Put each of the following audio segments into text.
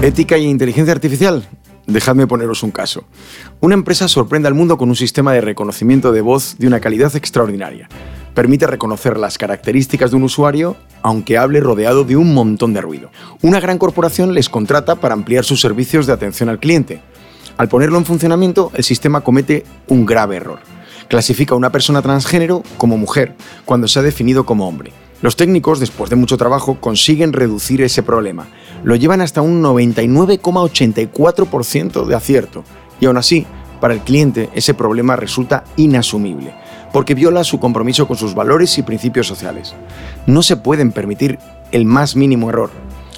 Ética e inteligencia artificial. Dejadme poneros un caso. Una empresa sorprende al mundo con un sistema de reconocimiento de voz de una calidad extraordinaria. Permite reconocer las características de un usuario aunque hable rodeado de un montón de ruido. Una gran corporación les contrata para ampliar sus servicios de atención al cliente. Al ponerlo en funcionamiento, el sistema comete un grave error. Clasifica a una persona transgénero como mujer cuando se ha definido como hombre. Los técnicos, después de mucho trabajo, consiguen reducir ese problema. Lo llevan hasta un 99,84% de acierto. Y aún así, para el cliente ese problema resulta inasumible, porque viola su compromiso con sus valores y principios sociales. No se pueden permitir el más mínimo error.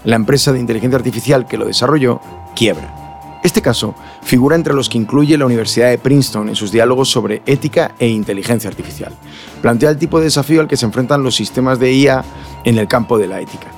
La empresa de inteligencia artificial que lo desarrolló quiebra. Este caso figura entre los que incluye la Universidad de Princeton en sus diálogos sobre ética e inteligencia artificial. Plantea el tipo de desafío al que se enfrentan los sistemas de IA en el campo de la ética.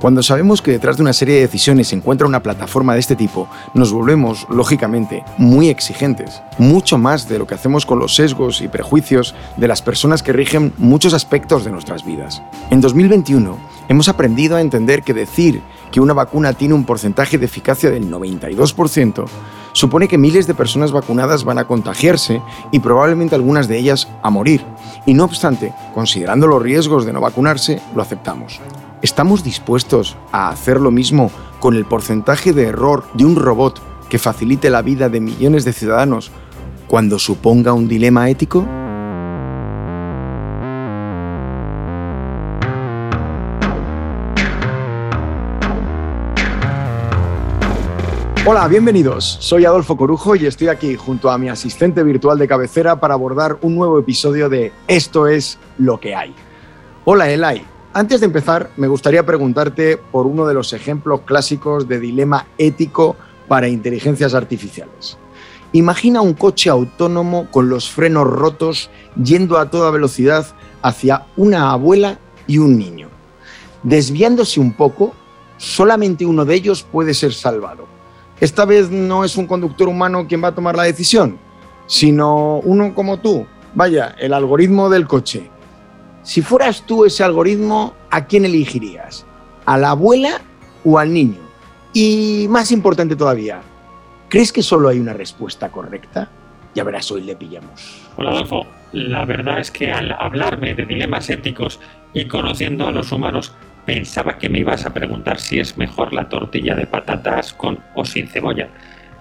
Cuando sabemos que detrás de una serie de decisiones se encuentra una plataforma de este tipo, nos volvemos, lógicamente, muy exigentes, mucho más de lo que hacemos con los sesgos y prejuicios de las personas que rigen muchos aspectos de nuestras vidas. En 2021, hemos aprendido a entender que decir que una vacuna tiene un porcentaje de eficacia del 92%, supone que miles de personas vacunadas van a contagiarse y probablemente algunas de ellas a morir. Y no obstante, considerando los riesgos de no vacunarse, lo aceptamos. ¿Estamos dispuestos a hacer lo mismo con el porcentaje de error de un robot que facilite la vida de millones de ciudadanos cuando suponga un dilema ético? Hola, bienvenidos. Soy Adolfo Corujo y estoy aquí junto a mi asistente virtual de cabecera para abordar un nuevo episodio de Esto es lo que hay. Hola, Elai. Antes de empezar, me gustaría preguntarte por uno de los ejemplos clásicos de dilema ético para inteligencias artificiales. Imagina un coche autónomo con los frenos rotos yendo a toda velocidad hacia una abuela y un niño. Desviándose un poco, solamente uno de ellos puede ser salvado. Esta vez no es un conductor humano quien va a tomar la decisión, sino uno como tú. Vaya, el algoritmo del coche si fueras tú ese algoritmo, ¿a quién elegirías? ¿A la abuela o al niño? Y más importante todavía, ¿crees que solo hay una respuesta correcta? Ya verás, hoy le pillamos. Hola Adolfo, la verdad es que al hablarme de dilemas éticos y conociendo a los humanos, pensaba que me ibas a preguntar si es mejor la tortilla de patatas con o sin cebolla.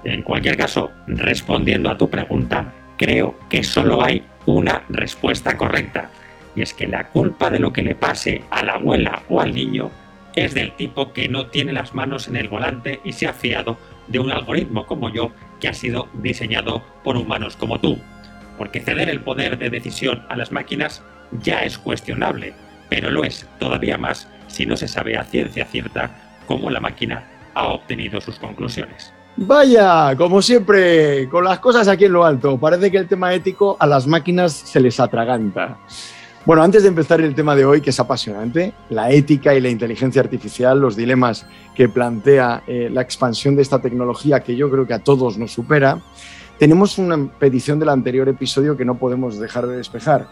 En cualquier caso, respondiendo a tu pregunta, creo que solo hay una respuesta correcta y es que la culpa de lo que le pase a la abuela o al niño es del tipo que no tiene las manos en el volante y se ha fiado de un algoritmo como yo que ha sido diseñado por humanos como tú. Porque ceder el poder de decisión a las máquinas ya es cuestionable, pero lo es todavía más si no se sabe a ciencia cierta cómo la máquina ha obtenido sus conclusiones. Vaya, como siempre, con las cosas aquí en lo alto, parece que el tema ético a las máquinas se les atraganta. Bueno, antes de empezar el tema de hoy, que es apasionante, la ética y la inteligencia artificial, los dilemas que plantea eh, la expansión de esta tecnología que yo creo que a todos nos supera, tenemos una petición del anterior episodio que no podemos dejar de despejar.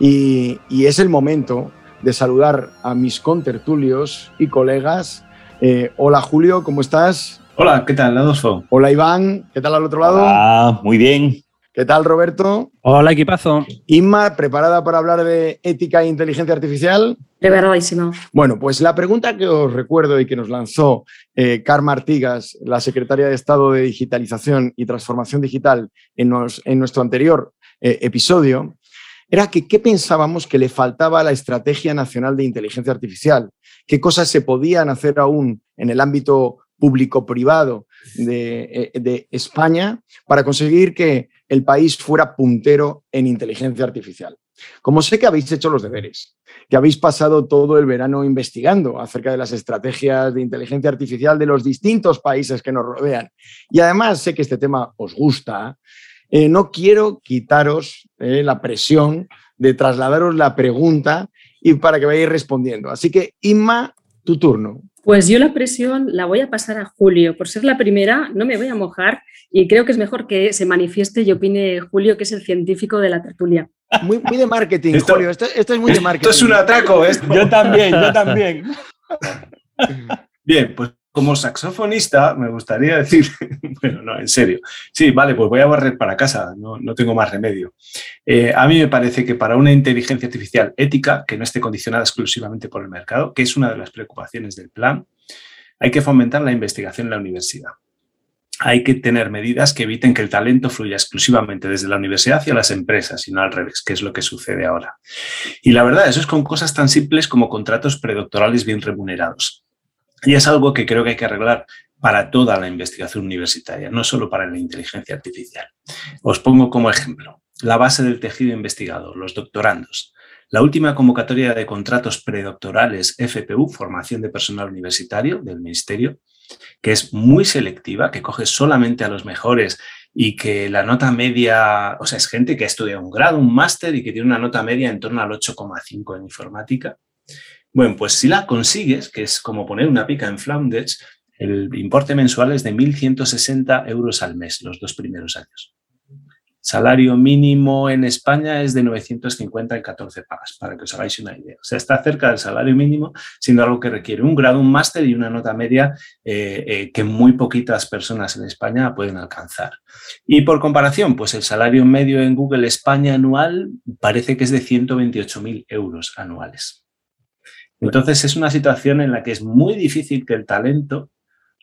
Y, es el momento de saludar a mis contertulios y colegas. Eh, hola Julio, ¿cómo estás? Hola, ¿qué tal, Adolfo? Hola Iván, ¿qué tal al otro lado? Ah, muy bien. ¿Qué tal, Roberto? Hola, equipazo. Inma, ¿preparada para hablar de ética e inteligencia artificial? Preparadísimo. Bueno, pues la pregunta que os recuerdo y que nos lanzó eh, Karma Artigas, la secretaria de Estado de Digitalización y Transformación Digital, en, nuestro anterior eh, episodio, era que qué pensábamos que le faltaba a la Estrategia Nacional de Inteligencia Artificial, qué cosas se podían hacer aún en el ámbito público-privado de, eh, de España para conseguir que el país fuera puntero en inteligencia artificial. Como sé que habéis hecho los deberes, que habéis pasado todo el verano investigando acerca de las estrategias de inteligencia artificial de los distintos países que nos rodean, y además sé que este tema os gusta, eh, no quiero quitaros eh, la presión de trasladaros la pregunta y para que vayáis respondiendo. Así que, Inma, tu turno. Pues yo la presión la voy a pasar a Julio. Por ser la primera, no me voy a mojar y creo que es mejor que se manifieste y opine Julio, que es el científico de la tertulia. Muy, de marketing, Julio. Esto, es muy de marketing. Esto es un atraco. Yo también, yo también. Bien, pues como saxofonista, me gustaría decir, bueno, no, en serio, sí, vale, pues voy a barrer para casa, no, no tengo más remedio. Eh, a mí me parece que para una inteligencia artificial ética, que no esté condicionada exclusivamente por el mercado, que es una de las preocupaciones del plan, hay que fomentar la investigación en la universidad. Hay que tener medidas que eviten que el talento fluya exclusivamente desde la universidad hacia las empresas y no al revés, que es lo que sucede ahora. Y la verdad, eso es con cosas tan simples como contratos predoctorales bien remunerados. Y es algo que creo que hay que arreglar para toda la investigación universitaria, no solo para la inteligencia artificial. Os pongo como ejemplo la base del tejido investigador, los doctorandos. La última convocatoria de contratos predoctorales FPU, formación de personal universitario del Ministerio, que es muy selectiva, que coge solamente a los mejores y que la nota media, o sea, es gente que ha estudiado un grado, un máster y que tiene una nota media en torno al 8,5 en informática. Bueno, pues si la consigues, que es como poner una pica en Flanders, el importe mensual es de 1.160 euros al mes los dos primeros años. Salario mínimo en España es de 950 en 14 pagas, para que os hagáis una idea. O sea, está cerca del salario mínimo, siendo algo que requiere un grado, un máster y una nota media eh, eh, que muy poquitas personas en España pueden alcanzar. Y por comparación, pues el salario medio en Google España anual parece que es de 128.000 euros anuales. Entonces es una situación en la que es muy difícil que el talento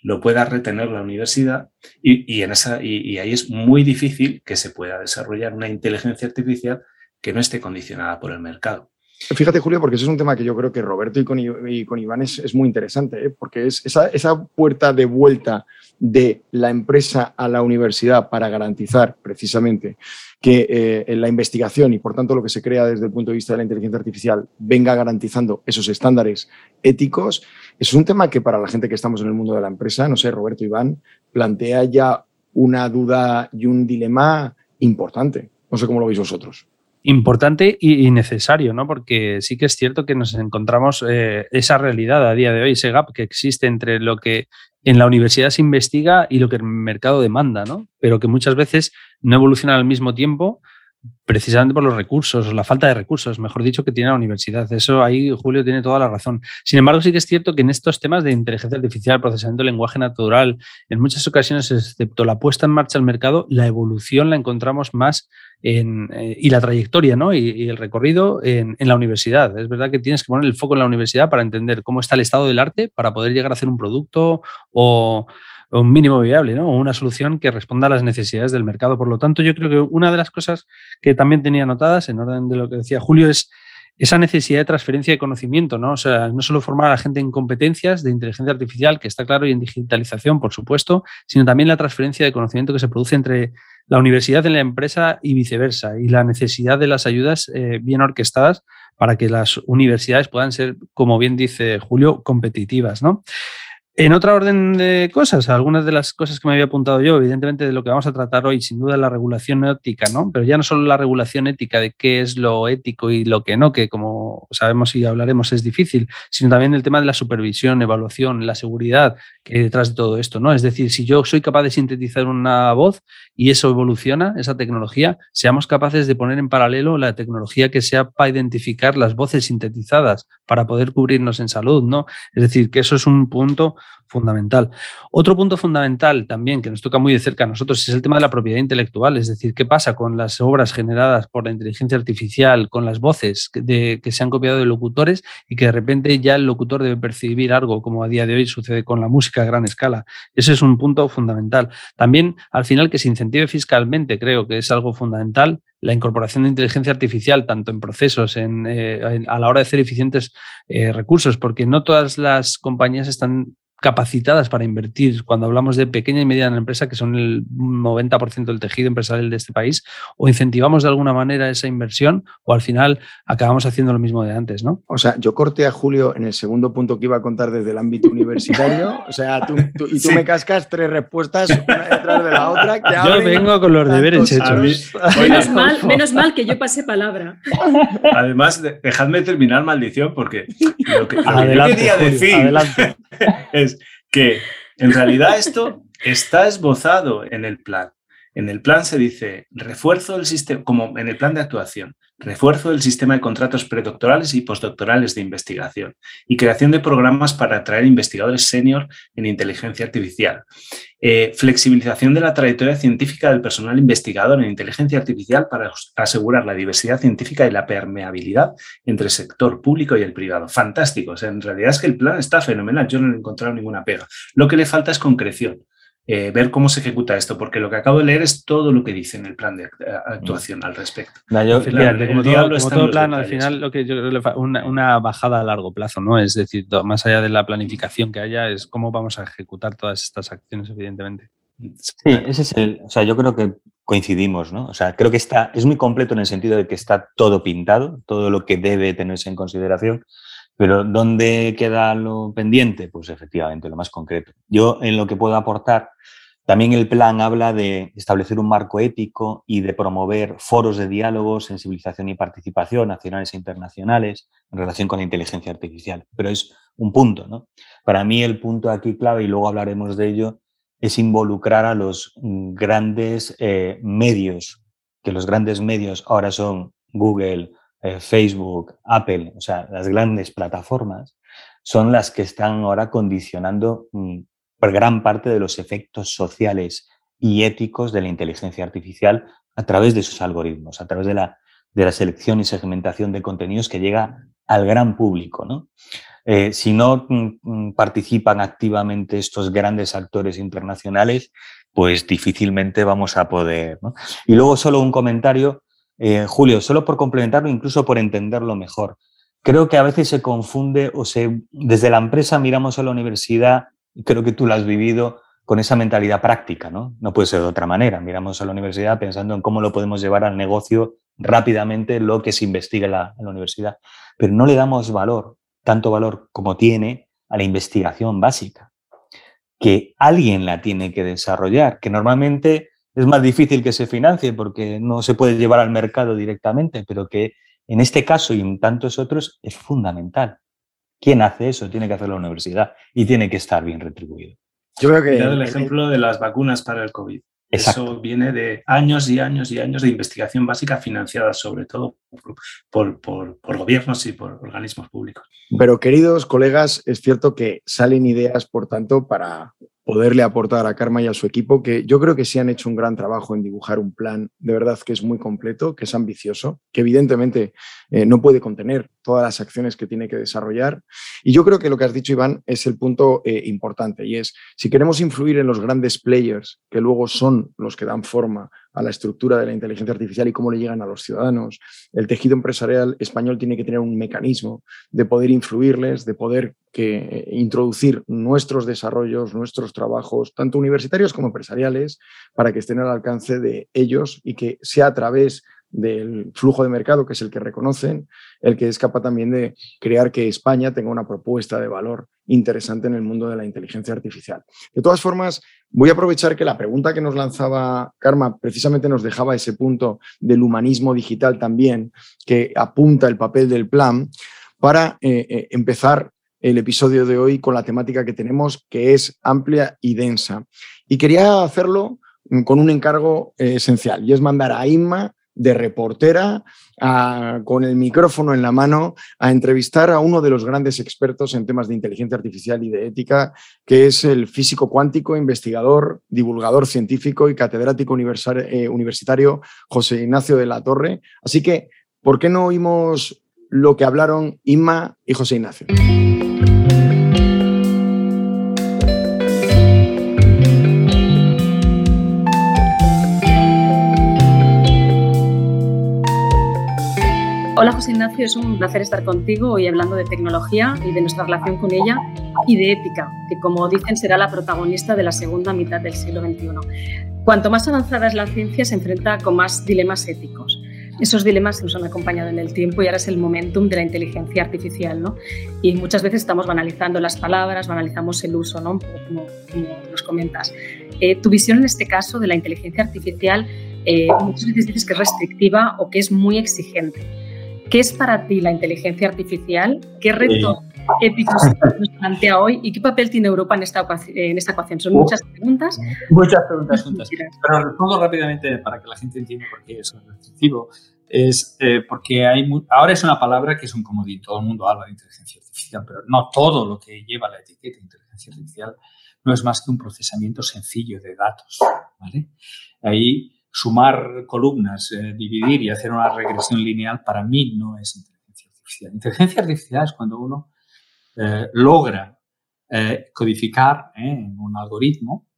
lo pueda retener la universidad y, en esa, y, ahí es muy difícil que se pueda desarrollar una inteligencia artificial que no esté condicionada por el mercado. Fíjate, Julio, porque ese es un tema que yo creo que Roberto y con, Iván es, muy interesante, ¿eh? porque es esa, puerta de vuelta de la empresa a la universidad para garantizar precisamente que eh, la investigación y por tanto lo que se crea desde el punto de vista de la inteligencia artificial venga garantizando esos estándares éticos, es un tema que para la gente que estamos en el mundo de la empresa, no sé, Roberto Iván, plantea ya una duda y un dilema importante. No sé cómo lo veis vosotros importante y, necesario, ¿no? Porque sí que es cierto que nos encontramos eh, esa realidad a día de hoy, ese gap que existe entre lo que en la universidad se investiga y lo que el mercado demanda, ¿no? Pero que muchas veces no evoluciona al mismo tiempo precisamente por los recursos, la falta de recursos, mejor dicho, que tiene la universidad. Eso ahí Julio tiene toda la razón. Sin embargo, sí que es cierto que en estos temas de inteligencia artificial, procesamiento de lenguaje natural, en muchas ocasiones, excepto la puesta en marcha al mercado, la evolución la encontramos más en, eh, y la trayectoria ¿no? y, el recorrido en, en, la universidad. Es verdad que tienes que poner el foco en la universidad para entender cómo está el estado del arte, para poder llegar a hacer un producto o un mínimo viable, ¿no? Una solución que responda a las necesidades del mercado. Por lo tanto, yo creo que una de las cosas que también tenía anotadas, en orden de lo que decía Julio, es esa necesidad de transferencia de conocimiento, ¿no? O sea, no solo formar a la gente en competencias de inteligencia artificial, que está claro, y en digitalización, por supuesto, sino también la transferencia de conocimiento que se produce entre la universidad y la empresa y viceversa, y la necesidad de las ayudas eh, bien orquestadas para que las universidades puedan ser, como bien dice Julio, competitivas, ¿no? En otra orden de cosas, algunas de las cosas que me había apuntado yo, evidentemente de lo que vamos a tratar hoy, sin duda la regulación ética, ¿no? Pero ya no solo la regulación ética de qué es lo ético y lo que no, que como sabemos y hablaremos es difícil, sino también el tema de la supervisión, evaluación, la seguridad que hay detrás de todo esto, ¿no? Es decir, si yo soy capaz de sintetizar una voz y eso evoluciona, esa tecnología, seamos capaces de poner en paralelo la tecnología que sea para identificar las voces sintetizadas para poder cubrirnos en salud, ¿no? Es decir, que eso es un punto life. Fundamental. Otro punto fundamental también que nos toca muy de cerca a nosotros es el tema de la propiedad intelectual, es decir, qué pasa con las obras generadas por la inteligencia artificial, con las voces que se han copiado de locutores y que de repente ya el locutor debe percibir algo, como a día de hoy sucede con la música a gran escala. Ese es un punto fundamental. También, al final, que se incentive fiscalmente, creo que es algo fundamental la incorporación de inteligencia artificial tanto en procesos, en, eh, a la hora de hacer eficientes eh, recursos, porque no todas las compañías están capacitadas para invertir, cuando hablamos de pequeña y mediana empresa, que son el 90% del tejido empresarial de este país, o incentivamos de alguna manera esa inversión o al final acabamos haciendo lo mismo de antes, ¿no? O sea, yo corté a Julio en el segundo punto que iba a contar desde el ámbito universitario, o sea, tú, y tú me cascas tres respuestas una detrás de la otra. yo vengo con los deberes hechos. Menos mal, menos mal que yo pasé palabra. Además, dejadme terminar, maldición, porque lo que, quería decir adelante. es que en realidad esto está esbozado en el plan. En el plan se dice refuerzo del sistema, como en el plan de actuación, refuerzo del sistema de contratos predoctorales y postdoctorales de investigación y creación de programas para atraer investigadores senior en inteligencia artificial. Eh, flexibilización de la trayectoria científica del personal investigador en inteligencia artificial para asegurar la diversidad científica y la permeabilidad entre el sector público y el privado. Fantástico. en realidad es que el plan está fenomenal. Yo no he encontrado ninguna pega. Lo que le falta es concreción. Eh, ver cómo se ejecuta esto, porque lo que acabo de leer es todo lo que dice en el plan de eh, actuación al respecto. como, todo, plan, al final lo que yo creo que una, una, bajada a largo plazo, ¿no? Es decir, más allá de la planificación que haya, es cómo vamos a ejecutar todas estas acciones, evidentemente. Sí, ese es el, o sea, yo creo que coincidimos, ¿no? O sea, creo que está, es muy completo en el sentido de que está todo pintado, todo lo que debe tenerse en consideración, pero ¿dónde queda lo pendiente? Pues efectivamente, lo más concreto. Yo en lo que puedo aportar, también el plan habla de establecer un marco ético y de promover foros de diálogo, sensibilización y participación nacionales e internacionales en relación con la inteligencia artificial. Pero es un punto, ¿no? Para mí el punto aquí clave, y luego hablaremos de ello, es involucrar a los grandes eh, medios, que los grandes medios ahora son Google, eh, Facebook, Apple, o sea, las grandes plataformas, son las que están ahora condicionando mm, gran parte de los efectos sociales y éticos de la inteligencia artificial a través de sus algoritmos, a través de la, de la selección y segmentación de contenidos que llega al gran público. ¿no? Eh, si no mm, mm, participan activamente estos grandes actores internacionales, pues difícilmente vamos a poder. Y luego solo un comentario eh, Julio, solo por complementarlo, incluso por entenderlo mejor. Creo que a veces se confunde o se, desde la empresa miramos a la universidad, y creo que tú lo has vivido, con esa mentalidad práctica, ¿no? No puede ser de otra manera. Miramos a la universidad pensando en cómo lo podemos llevar al negocio rápidamente, lo que se investiga en la, en la universidad. Pero no le damos valor, tanto valor como tiene, a la investigación básica, que alguien la tiene que desarrollar, que normalmente es más difícil que se financie porque no se puede llevar al mercado directamente, pero que en este caso y en tantos otros es fundamental. ¿Quién hace eso? Tiene que hacer la universidad y tiene que estar bien retribuido. Yo creo que... el ejemplo de las vacunas para el COVID. Eso viene de años y años y años de investigación básica financiada sobre todo por, por, gobiernos y por organismos públicos. Pero queridos colegas, es cierto que salen ideas, por tanto, para poderle aportar a Karma y a su equipo, que yo creo que sí han hecho un gran trabajo en dibujar un plan de verdad que es muy completo, que es ambicioso, que evidentemente eh, no puede contener todas las acciones que tiene que desarrollar. Y yo creo que lo que has dicho, Iván, es el punto eh, importante y es, si queremos influir en los grandes players, que luego son los que dan forma a la estructura de la inteligencia artificial y cómo le llegan a los ciudadanos, el tejido empresarial español tiene que tener un mecanismo de poder influirles, de poder que, eh, introducir nuestros desarrollos, nuestros trabajos, tanto universitarios como empresariales, para que estén al alcance de ellos y que sea a través del flujo de mercado, que es el que reconocen, el que es capaz también de crear que España tenga una propuesta de valor interesante en el mundo de la inteligencia artificial. De todas formas, voy a aprovechar que la pregunta que nos lanzaba Karma precisamente nos dejaba ese punto del humanismo digital también, que apunta el papel del plan, para eh, eh, empezar el episodio de hoy con la temática que tenemos, que es amplia y densa. Y quería hacerlo con un encargo eh, esencial, y es mandar a Inma de reportera con el micrófono en la mano a entrevistar a uno de los grandes expertos en temas de inteligencia artificial y de ética, que es el físico cuántico, investigador, divulgador científico y catedrático eh, universitario José Ignacio de la Torre. Así que, ¿por qué no oímos lo que hablaron Inma y José Ignacio? Hola José Ignacio, es un placer estar contigo hoy hablando de tecnología y de nuestra relación con ella y de ética, que como dicen será la protagonista de la segunda mitad del siglo XXI. Cuanto más avanzada es la ciencia, se enfrenta con más dilemas éticos. Esos dilemas nos han acompañado en el tiempo y ahora es el momentum de la inteligencia artificial. ¿no? Y muchas veces estamos banalizando las palabras, banalizamos el uso, ¿no? como, nos comentas. Eh, tu visión en este caso de la inteligencia artificial eh, muchas veces dices que es restrictiva o que es muy exigente. ¿Qué es para ti la inteligencia artificial? ¿Qué retos éticos nos plantea hoy y qué papel tiene Europa en esta, en esta ecuación? Son muchas preguntas. Muchas preguntas juntas. Pero respondo rápidamente para que la gente entienda por qué es restrictivo. es eh, porque hay ahora es una palabra que es un comodín, todo el mundo habla de inteligencia artificial, pero no todo lo que lleva la etiqueta de inteligencia artificial no es más que un procesamiento sencillo de datos. ¿vale? Ahí sumar columnas, eh, dividir y hacer una regresión lineal para mí no es inteligencia artificial. Inteligencia artificial es cuando uno eh, logra codificar en un algoritmo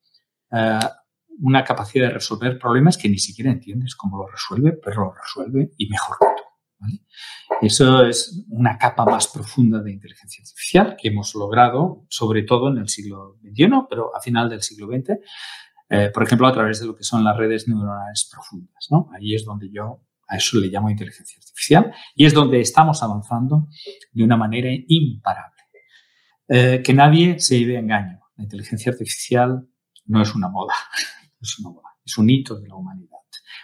una capacidad de resolver problemas que ni siquiera entiendes cómo lo resuelve, pero lo resuelve y mejor que tú. Eso es una capa más profunda de inteligencia artificial que hemos logrado, sobre todo en el siglo XXI, pero a final del siglo XX, eh, por ejemplo, a través de lo que son las redes neuronales profundas. ¿no? Ahí es donde yo a eso le llamo inteligencia artificial y es donde estamos avanzando de una manera imparable. Eh, que nadie se lleve engaño. La inteligencia artificial no es una moda es, es un hito de la humanidad.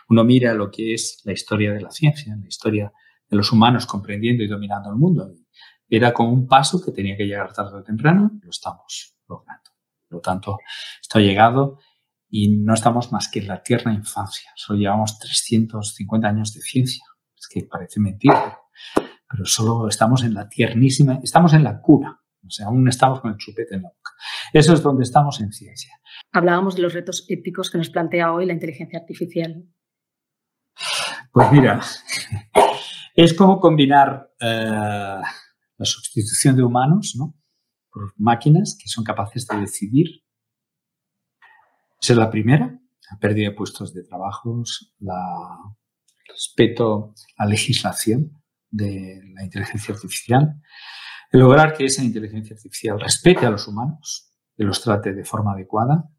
Uno mira lo que es la historia de la ciencia, la historia de los humanos comprendiendo y dominando el mundo. Era como un paso que tenía que llegar tarde o temprano, lo estamos logrando. Por lo tanto, esto ha llegado y no estamos más que en la tierna infancia. Solo llevamos 350 años de ciencia. Es que parece mentira, pero solo estamos en la tiernísima, estamos en la cura. O sea, aún estamos con el chupete en la boca. Eso es donde estamos en ciencia. Hablábamos de los retos éticos que nos plantea hoy la inteligencia artificial. Pues mira, es como combinar eh, la sustitución de humanos por máquinas que son capaces de decidir. Esa es la primera, la pérdida de puestos de trabajos, el respeto a la legislación de la inteligencia artificial, el lograr que esa inteligencia artificial respete a los humanos, que los trate de forma adecuada,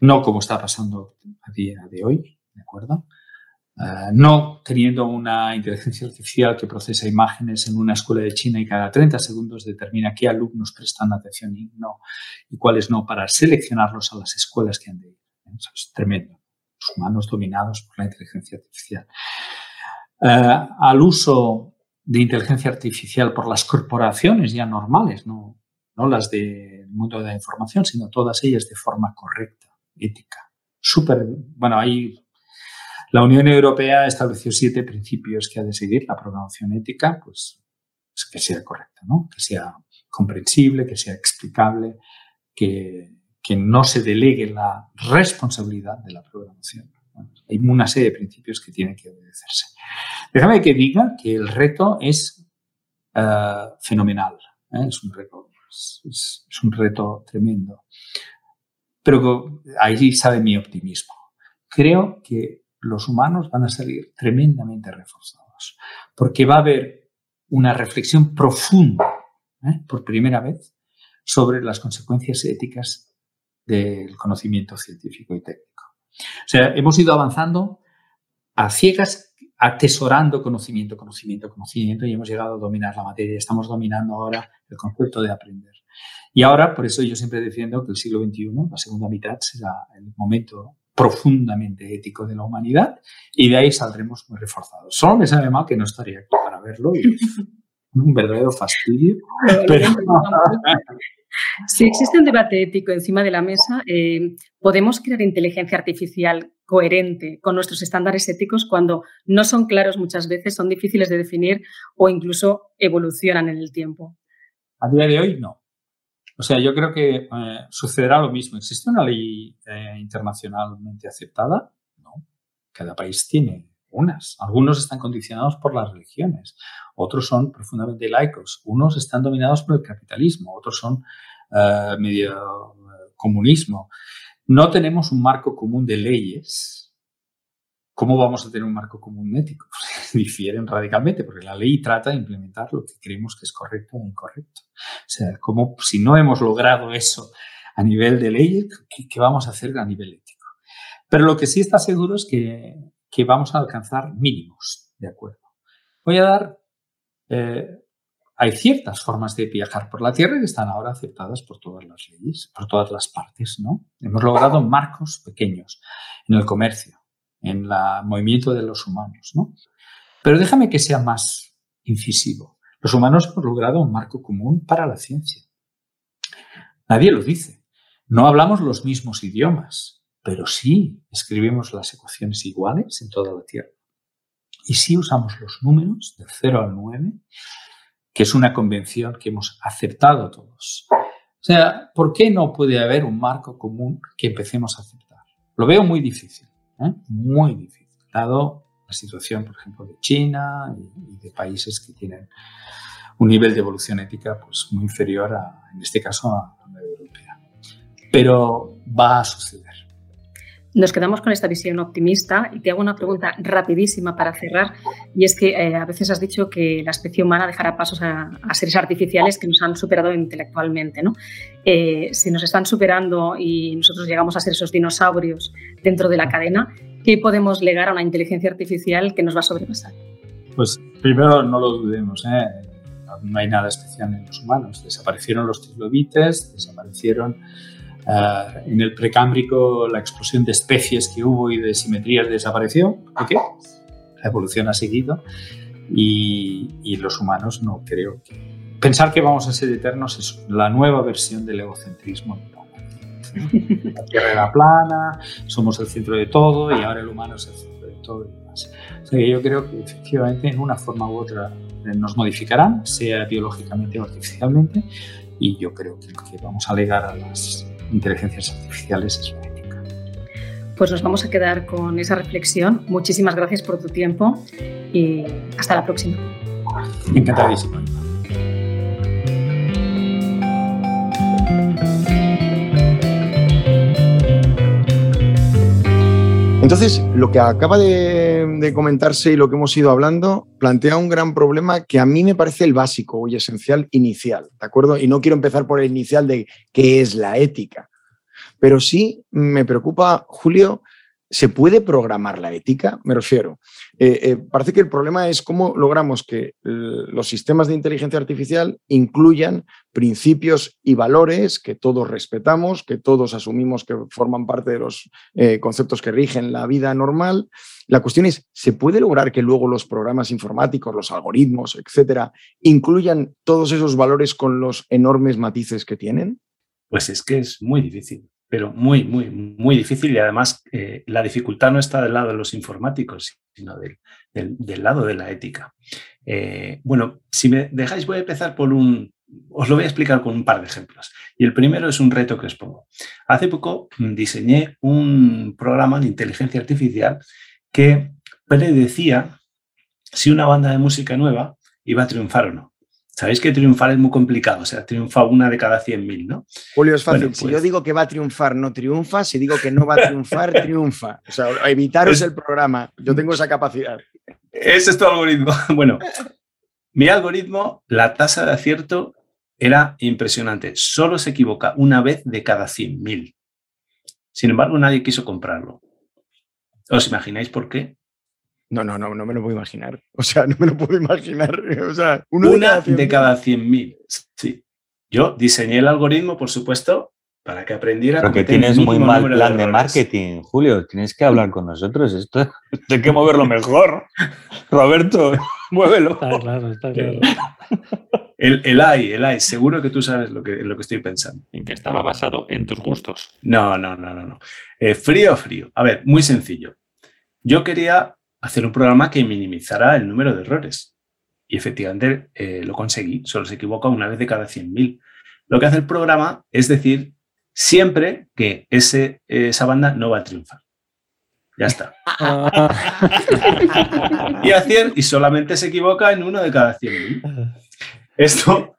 no como está pasando a día de hoy, ¿de acuerdo? Eh, no teniendo una inteligencia artificial que procesa imágenes en una escuela de China y cada 30 segundos determina qué alumnos prestan atención y no, y cuáles no, para seleccionarlos a las escuelas que han de ir. Eso es tremendo. Los humanos dominados por la inteligencia artificial. Eh, al uso de inteligencia artificial por las corporaciones ya normales, no, no las del mundo de la información, sino todas ellas de forma correcta ética. Súper, bueno, ahí la Unión Europea estableció siete principios que ha de seguir la programación ética, pues, que sea correcta, ¿no? Que sea comprensible, que sea explicable, que, que no se delegue la responsabilidad de la programación. hay una serie de principios que tienen que obedecerse. Déjame que diga que el reto es eh, fenomenal, ¿eh? es, un reto, es, un reto tremendo. Pero ahí sabe mi optimismo. Creo que los humanos van a salir tremendamente reforzados, porque va a haber una reflexión profunda, ¿eh? por primera vez, sobre las consecuencias éticas del conocimiento científico y técnico. O sea, hemos ido avanzando a ciegas, atesorando conocimiento, conocimiento, conocimiento, y hemos llegado a dominar la materia. Estamos dominando ahora el concepto de aprender. Y ahora, por eso yo siempre defiendo que el siglo XXI, la segunda mitad, será el momento profundamente ético de la humanidad y de ahí saldremos muy reforzados. Solo me sabe mal que no estaría aquí para verlo y un verdadero fastidio. Si existe un debate ético encima de la mesa, eh, ¿podemos crear inteligencia artificial coherente con nuestros estándares éticos cuando no son claros muchas veces, son difíciles de definir o incluso evolucionan en el tiempo? A día de hoy no. O sea, yo creo que eh, sucederá lo mismo. ¿Existe una ley eh, internacionalmente aceptada? No. Cada país tiene unas. Algunos están condicionados por las religiones, otros son profundamente laicos, unos están dominados por el capitalismo, otros son eh, medio comunismo. No tenemos un marco común de leyes ¿Cómo vamos a tener un marco común ético? Difieren radicalmente porque la ley trata de implementar lo que creemos que es correcto o incorrecto. O sea, como si no hemos logrado eso a nivel de ley, ¿qué, vamos a hacer a nivel ético? Pero lo que sí está seguro es que, que vamos a alcanzar mínimos, ¿de acuerdo? Voy a dar... Eh, hay ciertas formas de viajar por la Tierra que están ahora aceptadas por todas las leyes, por todas las partes, ¿no? Hemos logrado marcos pequeños en el comercio, en el movimiento de los humanos. ¿no? Pero déjame que sea más incisivo. Los humanos hemos logrado un marco común para la ciencia. Nadie lo dice. No hablamos los mismos idiomas, pero sí escribimos las ecuaciones iguales en toda la Tierra. Y sí usamos los números del 0 al 9, que es una convención que hemos aceptado todos. O sea, ¿por qué no puede haber un marco común que empecemos a aceptar? Lo veo muy difícil, ¿eh? muy difícil, dado la situación, por ejemplo, de China y de países que tienen un nivel de evolución ética pues, muy inferior, a, en este caso, a la europea. Pero va a suceder. Nos quedamos con esta visión optimista y te hago una pregunta rapidísima para cerrar y es que eh, a veces has dicho que la especie humana dejará pasos a, seres artificiales que nos han superado intelectualmente. ¿no? Eh, si nos están superando y nosotros llegamos a ser esos dinosaurios dentro de la cadena, ¿qué podemos legar a una inteligencia artificial que nos va a sobrepasar? Pues primero no lo dudemos. ¿eh? No hay nada especial en los humanos. Desaparecieron los trilobites, desaparecieron Uh, en el precámbrico la explosión de especies que hubo y de simetrías desapareció. ¿Por qué? La evolución ha seguido y, y, los humanos no creo que... Pensar que vamos a ser eternos es la nueva versión del egocentrismo. La Tierra era plana, somos el centro de todo y ahora el humano es el centro de todo y demás. O sea yo creo que efectivamente en una forma u otra nos modificarán, sea biológicamente o artificialmente, y yo creo que que vamos a legar a las inteligencias artificiales es la ética. Pues nos vamos a quedar con esa reflexión. Muchísimas gracias por tu tiempo y hasta la próxima. Encantadísimo. Entonces, lo que acaba de, de, comentarse y lo que hemos ido hablando plantea un gran problema que a mí me parece el básico y esencial inicial, ¿de acuerdo? Y no quiero empezar por el inicial de qué es la ética, pero sí me preocupa, Julio, ¿Se puede programar la ética? Me refiero. Eh, eh, parece que el problema es cómo logramos que los sistemas de inteligencia artificial incluyan principios y valores que todos respetamos, que todos asumimos que forman parte de los eh, conceptos que rigen la vida normal. La cuestión es, ¿se puede lograr que luego los programas informáticos, los algoritmos, etcétera, incluyan todos esos valores con los enormes matices que tienen? Pues es que es muy difícil pero muy, muy, muy difícil y además eh, la dificultad no está del lado de los informáticos, sino del, del, lado de la ética. Eh, bueno, si me dejáis, voy a empezar por un, os lo voy a explicar con un par de ejemplos. Y el primero es un reto que os pongo. Hace poco diseñé un programa de inteligencia artificial que predecía si una banda de música nueva iba a triunfar o no. Sabéis que triunfar es muy complicado, o sea, triunfa una de cada 100.000, ¿no? Julio, es fácil. si yo pues digo que va a triunfar, no triunfa. Si digo que no va a triunfar, triunfa. O sea, evitaros el programa. Yo tengo esa capacidad. Ese es tu algoritmo. Bueno, mi algoritmo, la tasa de acierto era impresionante. Solo se equivoca una vez de cada 100.000. Sin embargo, nadie quiso comprarlo. ¿Os imagináis por qué? No, no, no, no me lo puedo imaginar. O sea, no me lo puedo imaginar. O sea, una de cada 100.000. Sí. Yo diseñé el algoritmo, por supuesto, para que aprendiera. Porque tienes muy mal plan de, marketing, Julio. Tienes que hablar con nosotros. Esto hay que moverlo mejor. Roberto, muévelo. Está claro, está claro. El, el AI, el AI, seguro que tú sabes lo que, lo que estoy pensando. En que estaba basado en tus gustos. No, no, no, no. no. Eh, frío, frío. A ver, muy sencillo. Yo quería hacer un programa que minimizara el número de errores. Y efectivamente eh, lo conseguí, solo se equivoca una vez de cada 100.000. Lo que hace el programa es decir siempre que ese, esa banda no va a triunfar. Ya está. y, hacer, y solamente se equivoca en uno de cada 100.000. Esto, o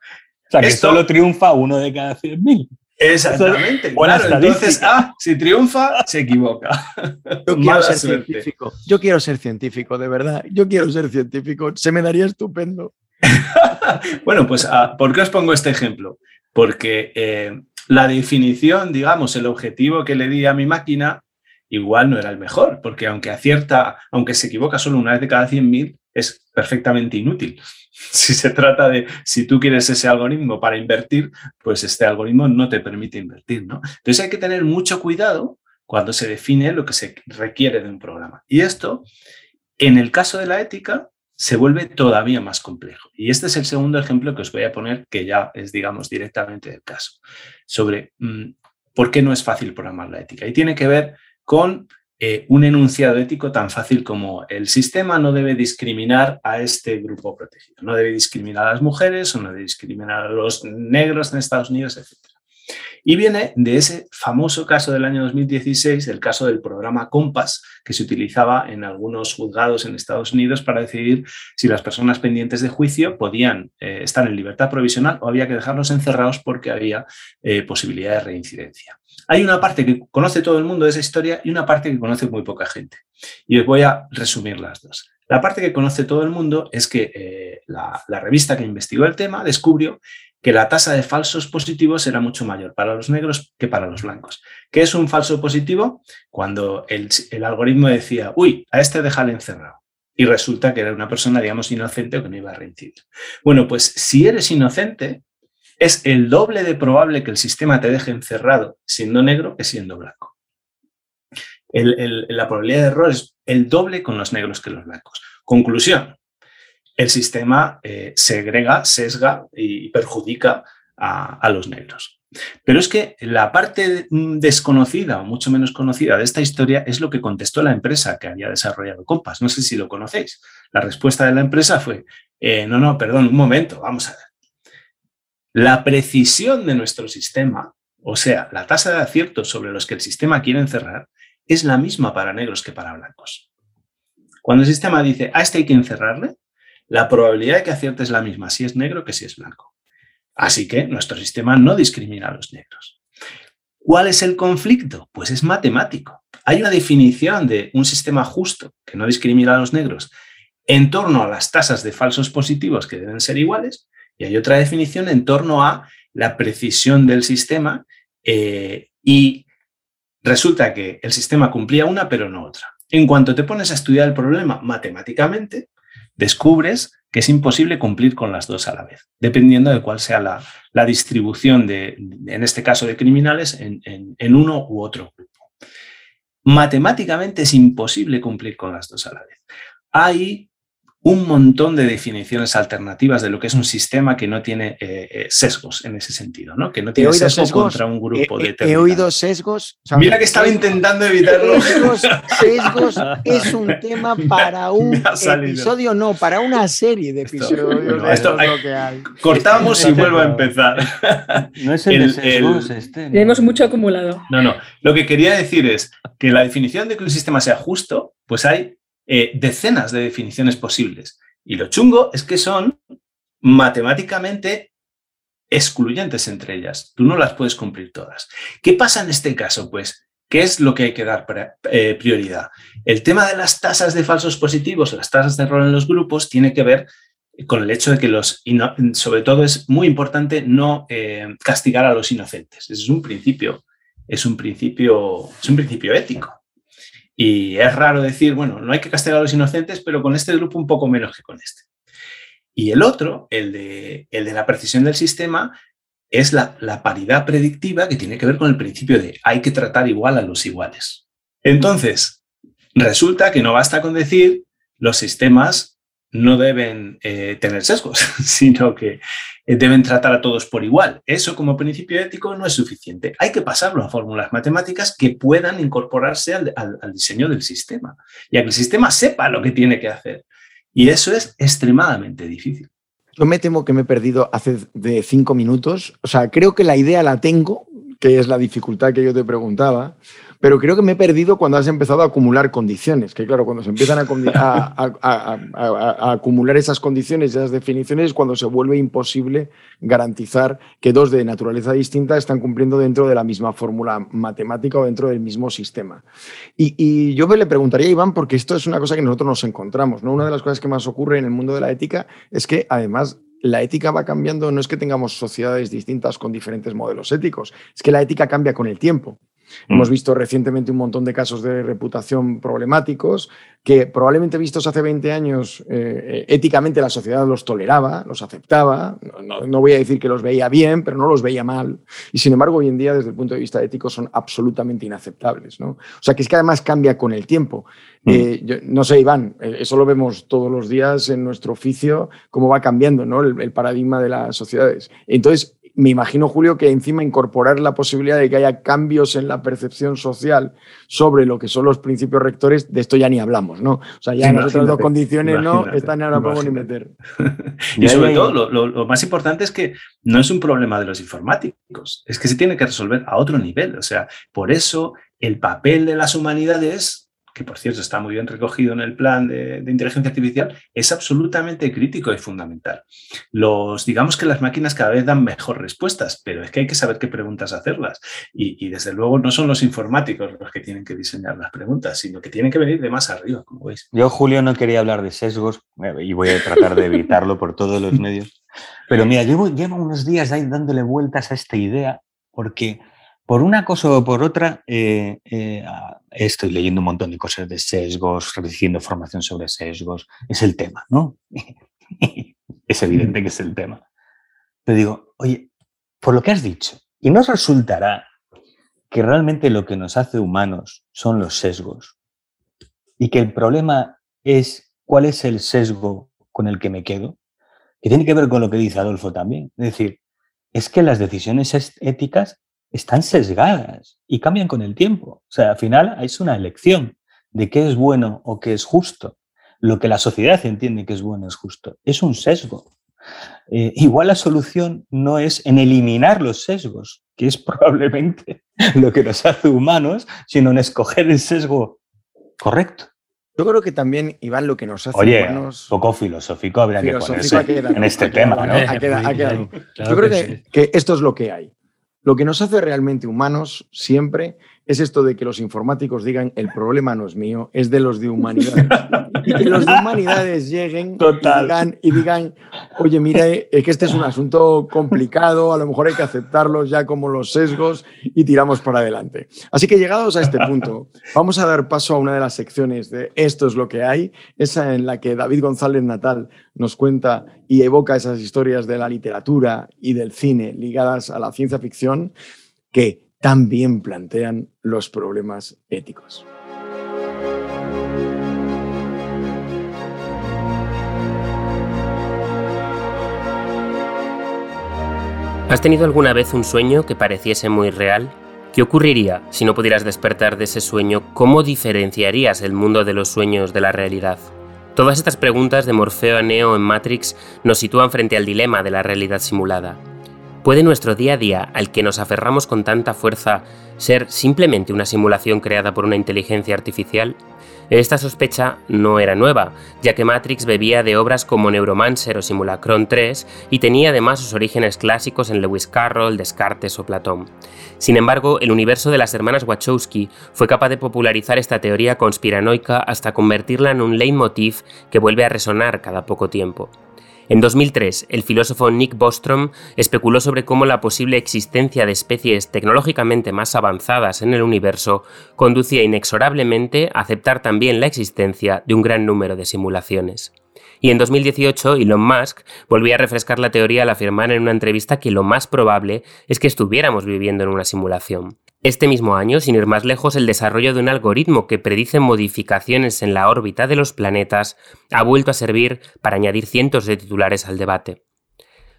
sea, que solo triunfa uno de cada 100.000. Exactamente. entonces, ah, si triunfa, se equivoca. Yo quiero ser científico. Yo quiero ser científico, de verdad. Yo quiero ser científico. Se me daría estupendo. bueno, pues, ah, ¿por qué os pongo este ejemplo? Porque eh, la definición, digamos, el objetivo que le di a mi máquina, igual no era el mejor, porque aunque acierta, aunque se equivoca solo una vez de cada 100.000, es perfectamente inútil. Si se trata de, si tú quieres ese algoritmo para invertir, pues este algoritmo no te permite invertir, ¿no? Entonces hay que tener mucho cuidado cuando se define lo que se requiere de un programa. Y esto, en el caso de la ética, se vuelve todavía más complejo. Y este es el segundo ejemplo que os voy a poner, que ya es, digamos, directamente del caso, sobre mm, por qué no es fácil programar la ética. Y tiene que ver con eh, un enunciado ético tan fácil como el sistema no debe discriminar a este grupo protegido, no debe discriminar a las mujeres o no debe discriminar a los negros en Estados Unidos, etc. Y viene de ese famoso caso del año 2016, el caso del programa Compass, que se utilizaba en algunos juzgados en Estados Unidos para decidir si las personas pendientes de juicio podían eh, estar en libertad provisional o había que dejarlos encerrados porque había eh, posibilidad de reincidencia. Hay una parte que conoce todo el mundo de esa historia y una parte que conoce muy poca gente. Y os voy a resumir las dos. La parte que conoce todo el mundo es que eh, la, revista que investigó el tema descubrió que la tasa de falsos positivos era mucho mayor para los negros que para los blancos. ¿Qué es un falso positivo? Cuando el, algoritmo decía, uy, a este déjale encerrado. Y resulta que era una persona, digamos, inocente o que no iba a reincidir. Bueno, pues si eres inocente, es el doble de probable que el sistema te deje encerrado siendo negro que siendo blanco. la probabilidad de error es el doble con los negros que los blancos. Conclusión, el sistema eh, segrega, sesga y perjudica a, los negros. Pero es que la parte desconocida o mucho menos conocida de esta historia es lo que contestó la empresa que había desarrollado Compass. No sé si lo conocéis. La respuesta de la empresa fue, eh, no, no, perdón, un momento, vamos a ver. La precisión de nuestro sistema, o sea, la tasa de acierto sobre los que el sistema quiere encerrar, es la misma para negros que para blancos. Cuando el sistema dice, a este hay que encerrarle, la probabilidad de que acierte es la misma si es negro que si es blanco. Así que nuestro sistema no discrimina a los negros. ¿Cuál es el conflicto? Pues es matemático. Hay una definición de un sistema justo que no discrimina a los negros en torno a las tasas de falsos positivos que deben ser iguales y hay otra definición en torno a la precisión del sistema eh, y resulta que el sistema cumplía una pero no otra. En cuanto te pones a estudiar el problema matemáticamente, descubres que es imposible cumplir con las dos a la vez, dependiendo de cuál sea la, distribución de, en este caso de criminales, en, en uno u otro grupo. Matemáticamente es imposible cumplir con las dos a la vez. Hay un montón de definiciones alternativas de lo que es un sistema que no tiene eh, eh, sesgos en ese sentido, ¿no? Que no tiene sesgos, contra un grupo de He oído sesgos. Mira que estaba intentando evitarlo. Sesgos, es un tema para un episodio, no, para una serie de episodios. Cortamos y vuelvo a empezar. No es el, de sesgos este. Tenemos mucho acumulado. No, no. Lo que quería decir es que la definición de que un sistema sea justo, pues hay eh, decenas de definiciones posibles. Y lo chungo es que son matemáticamente excluyentes entre ellas. Tú no las puedes cumplir todas. ¿Qué pasa en este caso? Pues, ¿qué es lo que hay que dar eh, prioridad? El tema de las tasas de falsos positivos, las tasas de error en los grupos, tiene que ver con el hecho de que los, sobre todo es muy importante no eh, castigar a los inocentes. Es un principio, es un principio, es un principio ético. Y es raro decir, bueno, no hay que castigar a los inocentes, pero con este grupo un poco menos que con este. Y el otro, el de, el de la precisión del sistema, es la, la, paridad predictiva que tiene que ver con el principio de hay que tratar igual a los iguales. Entonces, resulta que no basta con decir los sistemas no deben eh, tener sesgos, sino que eh, deben tratar a todos por igual. Eso como principio ético no es suficiente. Hay que pasarlo a fórmulas matemáticas que puedan incorporarse al, diseño del sistema y a que el sistema sepa lo que tiene que hacer. Y eso es extremadamente difícil. Yo me temo que me he perdido hace de cinco minutos. O sea, creo que la idea la tengo, que es la dificultad que yo te preguntaba, pero creo que me he perdido cuando has empezado a acumular condiciones, que claro, cuando se empiezan a, acumular esas condiciones, esas definiciones, es cuando se vuelve imposible garantizar que dos de naturaleza distinta están cumpliendo dentro de la misma fórmula matemática o dentro del mismo sistema. Y, yo le preguntaría a Iván, porque esto es una cosa que nosotros nos encontramos, ¿no? Una de las cosas que más ocurre en el mundo de la ética es que además la ética va cambiando, no es que tengamos sociedades distintas con diferentes modelos éticos, es que la ética cambia con el tiempo. Hemos mm. visto recientemente un montón de casos de reputación problemáticos que probablemente vistos hace 20 años, eh, éticamente la sociedad los toleraba, los aceptaba. No, voy a decir que los veía bien, pero no los veía mal. Y sin embargo, hoy en día, desde el punto de vista ético, son absolutamente inaceptables. ¿no? O sea, que es que además cambia con el tiempo. Mm. Eh, no sé, Iván, eh, eso lo vemos todos los días en nuestro oficio, cómo va cambiando ¿no? el, el paradigma de las sociedades. Entonces, me imagino, Julio, que encima incorporar la posibilidad de que haya cambios en la percepción social sobre lo que son los principios rectores, de esto ya ni hablamos, ¿no? O sea, ya en las dos condiciones no están ahora podemos ni meter. y sobre todo, lo, lo, más importante es que no es un problema de los informáticos, es que se tiene que resolver a otro nivel. O sea, por eso el papel de las humanidades que por cierto está muy bien recogido en el plan de, inteligencia artificial, es absolutamente crítico y fundamental. Los, digamos que las máquinas cada vez dan mejor respuestas, pero es que hay que saber qué preguntas hacerlas. Y, desde luego no son los informáticos los que tienen que diseñar las preguntas, sino que tienen que venir de más arriba, como veis. Yo, Julio, no quería hablar de sesgos eh, y voy a tratar de evitarlo por todos los medios. Pero mira, llevo, llevo unos días ahí dándole vueltas a esta idea porque por una cosa o por otra, eh, eh, estoy leyendo un montón de cosas de sesgos, recibiendo formación sobre sesgos. Es el tema, ¿no? es evidente que es el tema. Te digo, oye, por lo que has dicho, y nos resultará que realmente lo que nos hace humanos son los sesgos y que el problema es cuál es el sesgo con el que me quedo, que tiene que ver con lo que dice Adolfo también. Es decir, es que las decisiones éticas están sesgadas y cambian con el tiempo. O sea, al final es una elección de qué es bueno o qué es justo. Lo que la sociedad entiende que es bueno es justo. Es un sesgo. Eh, igual la solución no es en eliminar los sesgos, que es probablemente lo que nos hace humanos, sino en escoger el sesgo correcto. Yo creo que también, Iván, lo que nos hace Oye, humanos... poco filosófico habría que ponerse en este tema, ¿no? Yo creo que esto es lo que hay. Lo que nos hace realmente humanos siempre es esto de que los informáticos digan el problema no es mío, es de los de humanidades. y que los de humanidades lleguen Y, digan, oye, mira, es que este es un asunto complicado, a lo mejor hay que aceptarlos ya como los sesgos y tiramos para adelante. Así que llegados a este punto, vamos a dar paso a una de las secciones de Esto es lo que hay, esa en la que David González Natal nos cuenta y evoca esas historias de la literatura y del cine ligadas a la ciencia ficción que también plantean los problemas éticos. ¿Has tenido alguna vez un sueño que pareciese muy real? ¿Qué ocurriría si no pudieras despertar de ese sueño? ¿Cómo diferenciarías el mundo de los sueños de la realidad? Todas estas preguntas de Morfeo a Neo en Matrix nos sitúan frente al dilema de la realidad simulada. ¿Puede nuestro día a día, al que nos aferramos con tanta fuerza, ser simplemente una simulación creada por una inteligencia artificial? Esta sospecha no era nueva, ya que Matrix bebía de obras como Neuromancer o Simulacron 3 y tenía además sus orígenes clásicos en Lewis Carroll, Descartes o Platón. Sin embargo, el universo de las hermanas Wachowski fue capaz de popularizar esta teoría conspiranoica hasta convertirla en un leitmotiv que vuelve a resonar cada poco tiempo. En 2003, el filósofo Nick Bostrom especuló sobre cómo la posible existencia de especies tecnológicamente más avanzadas en el universo conducía inexorablemente a aceptar también la existencia de un gran número de simulaciones. Y en 2018, Elon Musk volvió a refrescar la teoría al afirmar en una entrevista que lo más probable es que estuviéramos viviendo en una simulación. Este mismo año, sin ir más lejos, el desarrollo de un algoritmo que predice modificaciones en la órbita de los planetas ha vuelto a servir para añadir cientos de titulares al debate.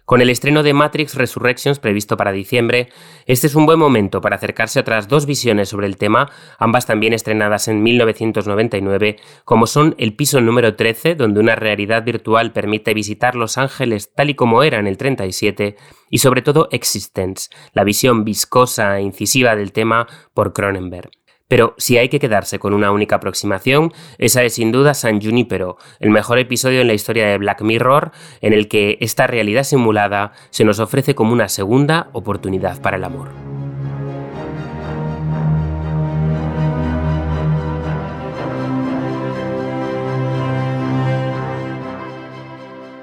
Con el estreno de Matrix Resurrections previsto para diciembre, este es un buen momento para acercarse a otras dos visiones sobre el tema, ambas también estrenadas en 1999, como son El piso número 13, donde una realidad virtual permite visitar Los Ángeles tal y como era en el 37, y sobre todo Existence, la visión viscosa e incisiva del tema por Cronenberg. Pero si hay que quedarse con una única aproximación, esa es sin duda San Junipero, el mejor episodio en la historia de Black Mirror, en el que esta realidad simulada se nos ofrece como una segunda oportunidad para el amor.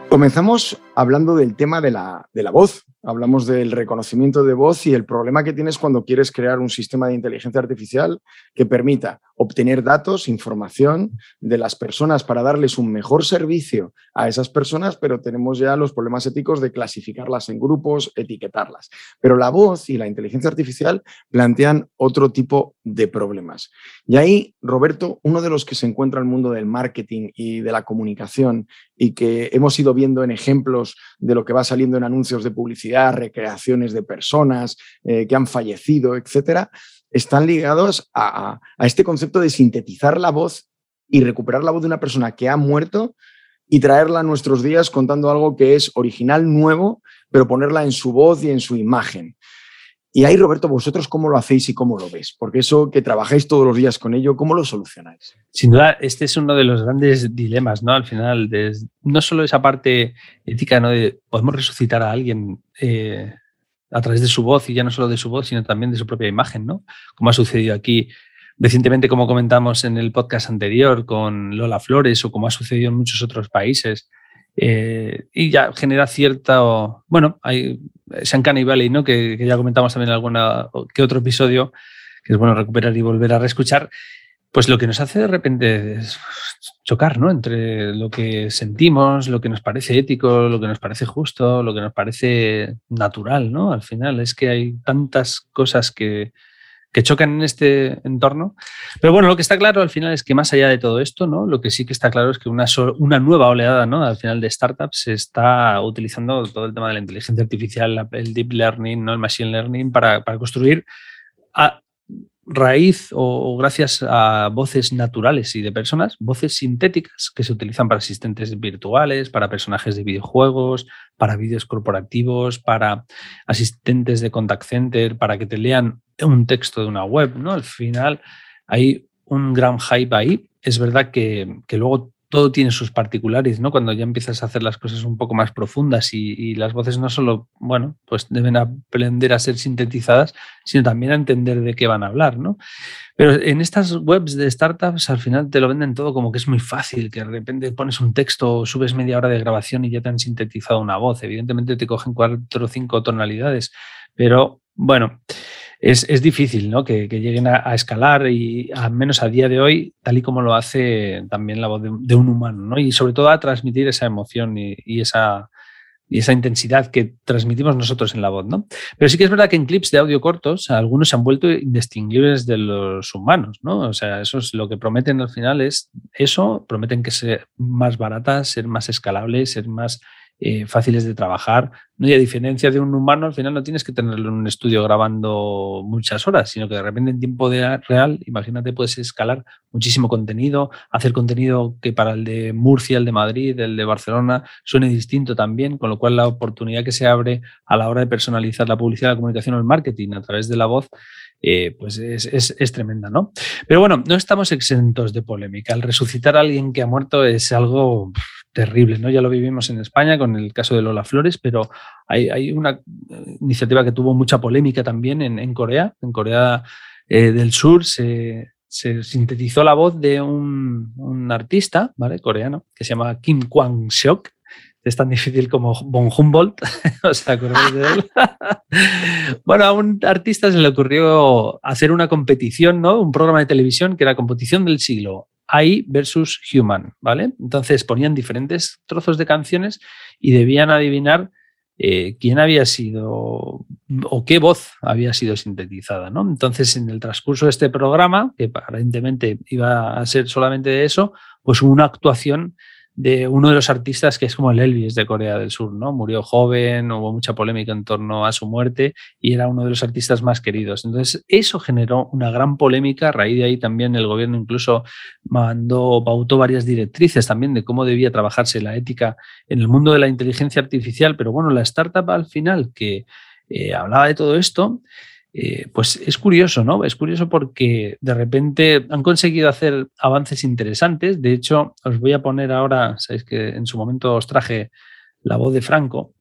Comenzamos hablando del tema de la, de la voz, Hablamos del reconocimiento de voz y el problema que tienes cuando quieres crear un sistema de inteligencia artificial que permita obtener datos, información de las personas para darles un mejor servicio a esas personas, pero tenemos ya los problemas éticos de clasificarlas en grupos, etiquetarlas. Pero la voz y la inteligencia artificial plantean otro tipo de problemas. Y ahí, Roberto, uno de los que se encuentra en el mundo del marketing y de la comunicación y que hemos ido viendo en ejemplos de lo que va saliendo en anuncios de publicidad, recreaciones de personas eh, que han fallecido, etcétera, están ligados a, este concepto de sintetizar la voz y recuperar la voz de una persona que ha muerto y traerla a nuestros días contando algo que es original, nuevo, pero ponerla en su voz y en su imagen. Y ahí, Roberto, vosotros cómo lo hacéis y cómo lo ves, porque eso que trabajáis todos los días con ello, ¿cómo lo solucionáis? Sin duda, este es uno de los grandes dilemas, ¿no? Al final, no solo esa parte ética, ¿no? De podemos resucitar a alguien eh, a través de su voz y ya no solo de su voz, sino también de su propia imagen, ¿no? Como ha sucedido aquí recientemente, como comentamos en el podcast anterior con Lola Flores o como ha sucedido en muchos otros países. Eh, y ya genera cierta, bueno, hay San Valley, ¿no? Que, ya comentamos también en alguna que otro episodio, que es bueno recuperar y volver a reescuchar, pues lo que nos hace de repente es chocar, ¿no? Entre lo que sentimos, lo que nos parece ético, lo que nos parece justo, lo que nos parece natural, ¿no? Al final es que hay tantas cosas que, que chocan en este entorno. Pero bueno, lo que está claro al final es que más allá de todo esto, ¿no? lo que sí que está claro es que una, una nueva oleada ¿no? al final de startups se está utilizando todo el tema de la inteligencia artificial, el deep learning, ¿no? el machine learning, para, para construir a, raíz o, gracias a voces naturales y de personas, voces sintéticas que se utilizan para asistentes virtuales, para personajes de videojuegos, para vídeos corporativos, para asistentes de contact center, para que te lean un texto de una web, ¿no? Al final hay un gran hype ahí. Es verdad que, que luego todo tiene sus particulares, ¿no? Cuando ya empiezas a hacer las cosas un poco más profundas y, las voces no solo, bueno, pues deben aprender a ser sintetizadas, sino también a entender de qué van a hablar, ¿no? Pero en estas webs de startups al final te lo venden todo como que es muy fácil, que de repente pones un texto, subes media hora de grabación y ya te han sintetizado una voz. Evidentemente te cogen cuatro o cinco tonalidades, pero bueno, es, difícil ¿no? que, lleguen a, escalar y al menos a día de hoy, tal y como lo hace también la voz de, un humano, ¿no? y sobre todo a transmitir esa emoción y, esa, y esa intensidad que transmitimos nosotros en la voz. ¿no? Pero sí que es verdad que en clips de audio cortos algunos se han vuelto indistinguibles de los humanos. ¿no? O sea, eso es lo que prometen al final es eso, prometen que ser más baratas, ser más escalables, ser más eh, fáciles de trabajar. ¿no? Y a diferencia de un humano, al final no tienes que tenerlo en un estudio grabando muchas horas, sino que de repente en tiempo de real, imagínate, puedes escalar muchísimo contenido, hacer contenido que para el de Murcia, el de Madrid, el de Barcelona suene distinto también, con lo cual la oportunidad que se abre a la hora de personalizar la publicidad, la comunicación o el marketing a través de la voz eh, pues es, es, tremenda, ¿no? Pero bueno, no estamos exentos de polémica. El resucitar a alguien que ha muerto es algo terrible, ¿no? Ya lo vivimos en España con el caso de Lola Flores, pero hay, una eh, iniciativa que tuvo mucha polémica también en, Corea. En Corea eh, del Sur se, sintetizó la voz de un, un, artista, ¿vale? Coreano, que se llama Kim Kwang-seok, es tan difícil como Von Humboldt, ¿os acordáis de él? bueno, a un artista se le ocurrió hacer una competición, ¿no? Un programa de televisión que era competición del siglo, AI versus Human, ¿vale? Entonces ponían diferentes trozos de canciones y debían adivinar eh, quién había sido o qué voz había sido sintetizada, ¿no? Entonces, en el transcurso de este programa, que aparentemente iba a ser solamente de eso, pues una actuación de uno de los artistas que es como el Elvis de Corea del Sur, ¿no? Murió joven, hubo mucha polémica en torno a su muerte y era uno de los artistas más queridos. Entonces, eso generó una gran polémica. A raíz de ahí también el gobierno incluso mandó, pautó varias directrices también de cómo debía trabajarse la ética en el mundo de la inteligencia artificial. Pero bueno, la startup al final que eh, hablaba de todo esto, eh, pues es curioso, ¿no? Es curioso porque de repente han conseguido hacer avances interesantes. De hecho, os voy a poner ahora, sabéis que en su momento os traje la voz de Franco.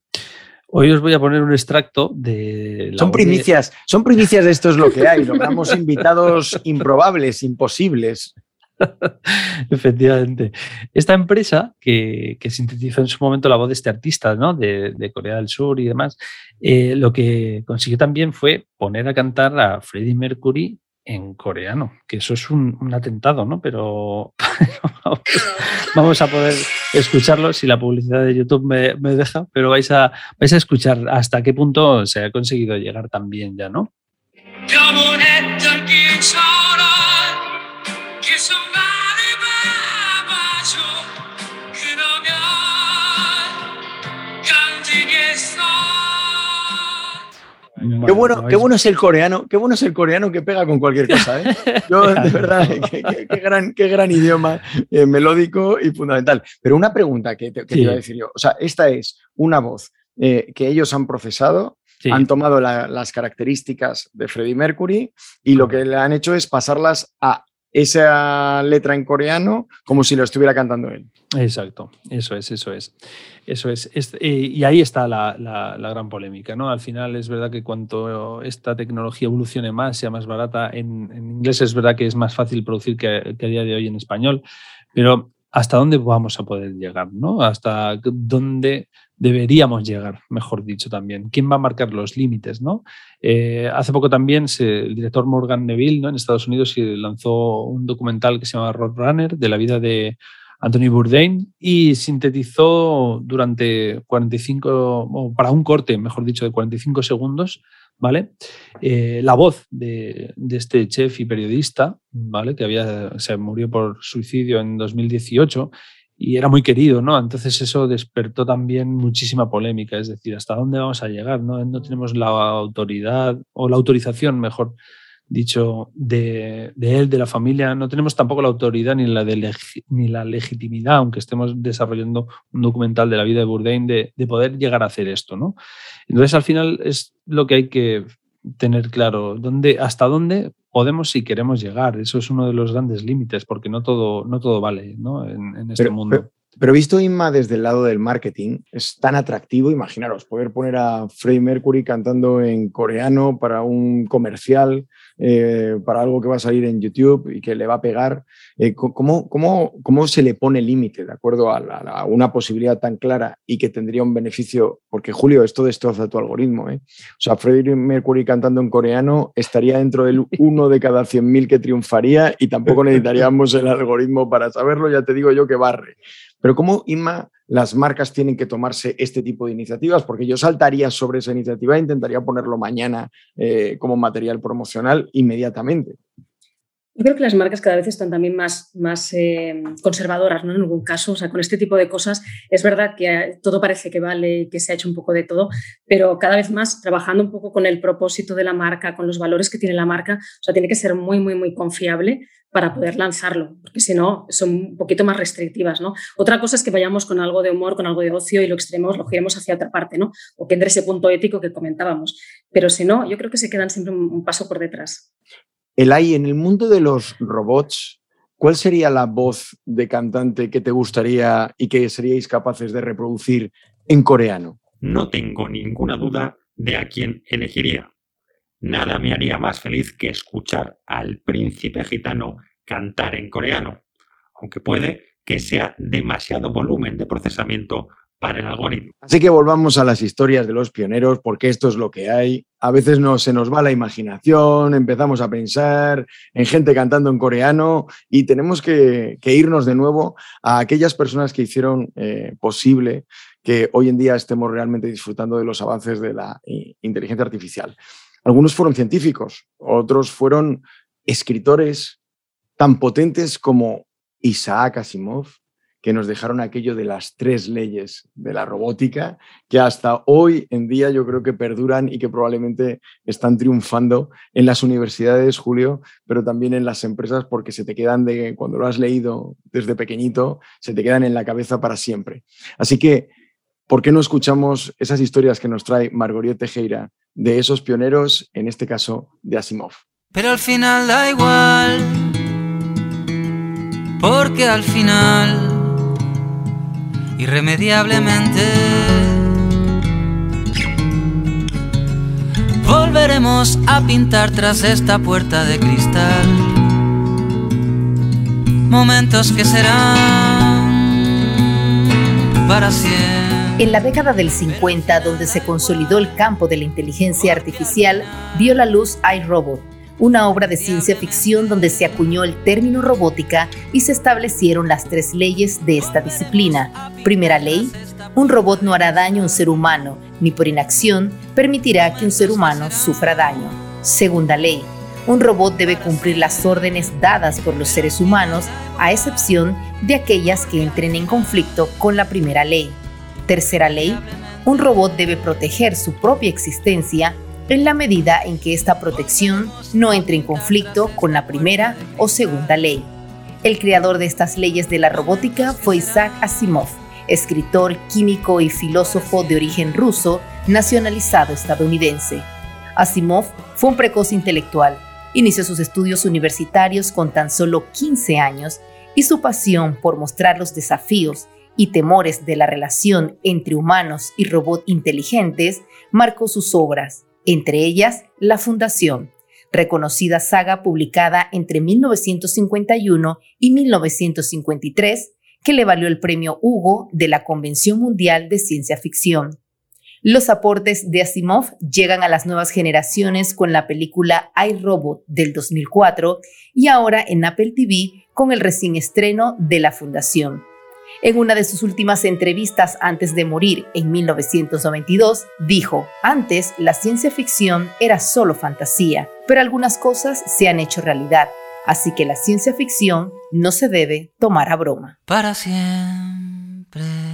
Hoy os voy a poner un extracto de... son primicias, son primicias de esto es lo que hay. Logramos invitados improbables, imposibles. Efectivamente. Esta empresa que, sintetizó en su momento la voz de este artista ¿no? de, Corea del Sur y demás, eh, lo que consiguió también fue poner a cantar a Freddie Mercury en coreano, que eso es un, atentado, ¿no? Pero vamos, a poder escucharlo si la publicidad de YouTube me, deja, pero vais a, vais a escuchar hasta qué punto se ha conseguido llegar también ya, ¿no? Qué, bueno, qué bueno es el coreano, qué bueno es el coreano que pega con cualquier cosa. ¿eh? Yo, de verdad, qué, gran, qué gran idioma eh, melódico y fundamental. Pero una pregunta que te, iba a decir yo. O sea, esta es una voz eh, que ellos han procesado, han tomado las características de Freddie Mercury y lo que le han hecho es pasarlas a esa letra en coreano como si lo estuviera cantando él. Exacto, eso es, eso es. Eso es. Eh, y ahí está la, gran polémica, ¿no? Al final es verdad que cuanto esta tecnología evolucione más, sea más barata, en, inglés es verdad que es más fácil producir que, que, a día de hoy en español, pero ¿hasta dónde vamos a poder llegar, ¿no? Hasta dónde deberíamos llegar, mejor dicho también. ¿Quién va a marcar los límites? ¿no? Eh, hace poco también el director Morgan Neville ¿no? en Estados Unidos lanzó un documental que se llama Roadrunner de la vida de Anthony Bourdain y sintetizó durante 45, o para un corte, mejor dicho, de 45 segundos, ¿vale? Eh, la voz de, de, este chef y periodista, ¿vale? Que había, se murió por suicidio en 2018 y era muy querido, ¿no? Entonces eso despertó también muchísima polémica, es decir, ¿hasta dónde vamos a llegar? No, no tenemos la autoridad o la autorización, mejor dicho, de, él, de la familia, no tenemos tampoco la autoridad ni la, legitimidad, aunque estemos desarrollando un documental de la vida de Bourdain, de, de poder llegar a hacer esto, ¿no? Entonces al final es lo que hay que tener claro dónde, hasta dónde podemos si queremos llegar. Eso es uno de los grandes límites, porque no todo, no todo vale ¿no? En, este mundo. Pero, visto Inma desde el lado del marketing, es tan atractivo, imaginaros, poder poner a Freddie Mercury cantando en coreano para un comercial, eh, para algo que va a salir en YouTube y que le va a pegar. Eh, ¿cómo, cómo, cómo, se le pone límite de acuerdo a, una posibilidad tan clara y que tendría un beneficio? Porque Julio, esto destroza tu algoritmo. ¿eh? O sea, Freddie Mercury cantando en coreano estaría dentro del uno de cada 100.000 que triunfaría y tampoco necesitaríamos el algoritmo para saberlo, ya te digo yo que barre. Pero ¿cómo, Inma, las marcas tienen que tomarse este tipo de iniciativas? Porque yo saltaría sobre esa iniciativa e intentaría ponerlo mañana eh, como material promocional inmediatamente. Yo creo que las marcas cada vez están también más, más eh, conservadoras, ¿no? En algún caso, o sea, con este tipo de cosas es verdad que todo parece que vale, que se ha hecho un poco de todo, pero cada vez más trabajando un poco con el propósito de la marca, con los valores que tiene la marca, o sea, tiene que ser muy, muy, muy confiable para poder lanzarlo, porque si no, son un poquito más restrictivas, ¿no? Otra cosa es que vayamos con algo de humor, con algo de ocio y lo extremos, lo giremos hacia otra parte, ¿no? O que entre ese punto ético que comentábamos. Pero si no, yo creo que se quedan siempre un paso por detrás. Elay, en el mundo de los robots, ¿cuál sería la voz de cantante que te gustaría y que seríais capaces de reproducir en coreano? No tengo ninguna duda de a quién elegiría. Nada me haría más feliz que escuchar al príncipe gitano cantar en coreano, aunque puede que sea demasiado volumen de procesamiento para el algoritmo. Así que volvamos a las historias de los pioneros, porque esto es lo que hay. A veces no, se nos va la imaginación, empezamos a pensar en gente cantando en coreano y tenemos que, irnos de nuevo a aquellas personas que hicieron eh, posible que hoy en día estemos realmente disfrutando de los avances de la inteligencia artificial. Algunos fueron científicos, otros fueron escritores tan potentes como Isaac Asimov, que nos dejaron aquello de las tres leyes de la robótica, que hasta hoy en día yo creo que perduran y que probablemente están triunfando en las universidades, Julio, pero también en las empresas porque se te quedan de, cuando lo has leído desde pequeñito, se te quedan en la cabeza para siempre. Así que, ¿por qué no escuchamos esas historias que nos trae Margorio Tejera de esos pioneros, en este caso de Asimov? Pero al final da igual, porque al final irremediablemente. Volveremos a pintar tras esta puerta de cristal momentos que serán para siempre. En la década del 50, donde se consolidó el campo de la inteligencia artificial, vio la luz iRobot, una obra de ciencia ficción donde se acuñó el término robótica y se establecieron las tres leyes de esta disciplina. Primera ley, un robot no hará daño a un ser humano, ni por inacción permitirá que un ser humano sufra daño. Segunda ley, un robot debe cumplir las órdenes dadas por los seres humanos, a excepción de aquellas que entren en conflicto con la primera ley. Tercera ley, un robot debe proteger su propia existencia en la medida en que esta protección no entre en conflicto con la primera o segunda ley. El creador de estas leyes de la robótica fue Isaac Asimov, escritor, químico y filósofo de origen ruso, nacionalizado estadounidense. Asimov fue un precoz intelectual. Inició sus estudios universitarios con tan solo 15 años y su pasión por mostrar los desafíos y temores de la relación entre humanos y robots inteligentes marcó sus obras, entre ellas La Fundación, reconocida saga publicada entre 1951 y 1953 que le valió el premio Hugo de la Convención Mundial de Ciencia Ficción. Los aportes de Asimov llegan a las nuevas generaciones con la película iRobot del 2004 y ahora en Apple TV con el recién estreno de La Fundación. En una de sus últimas entrevistas antes de morir en 1992, dijo, antes la ciencia ficción era solo fantasía, pero algunas cosas se han hecho realidad, así que la ciencia ficción no se debe tomar a broma. Para siempre.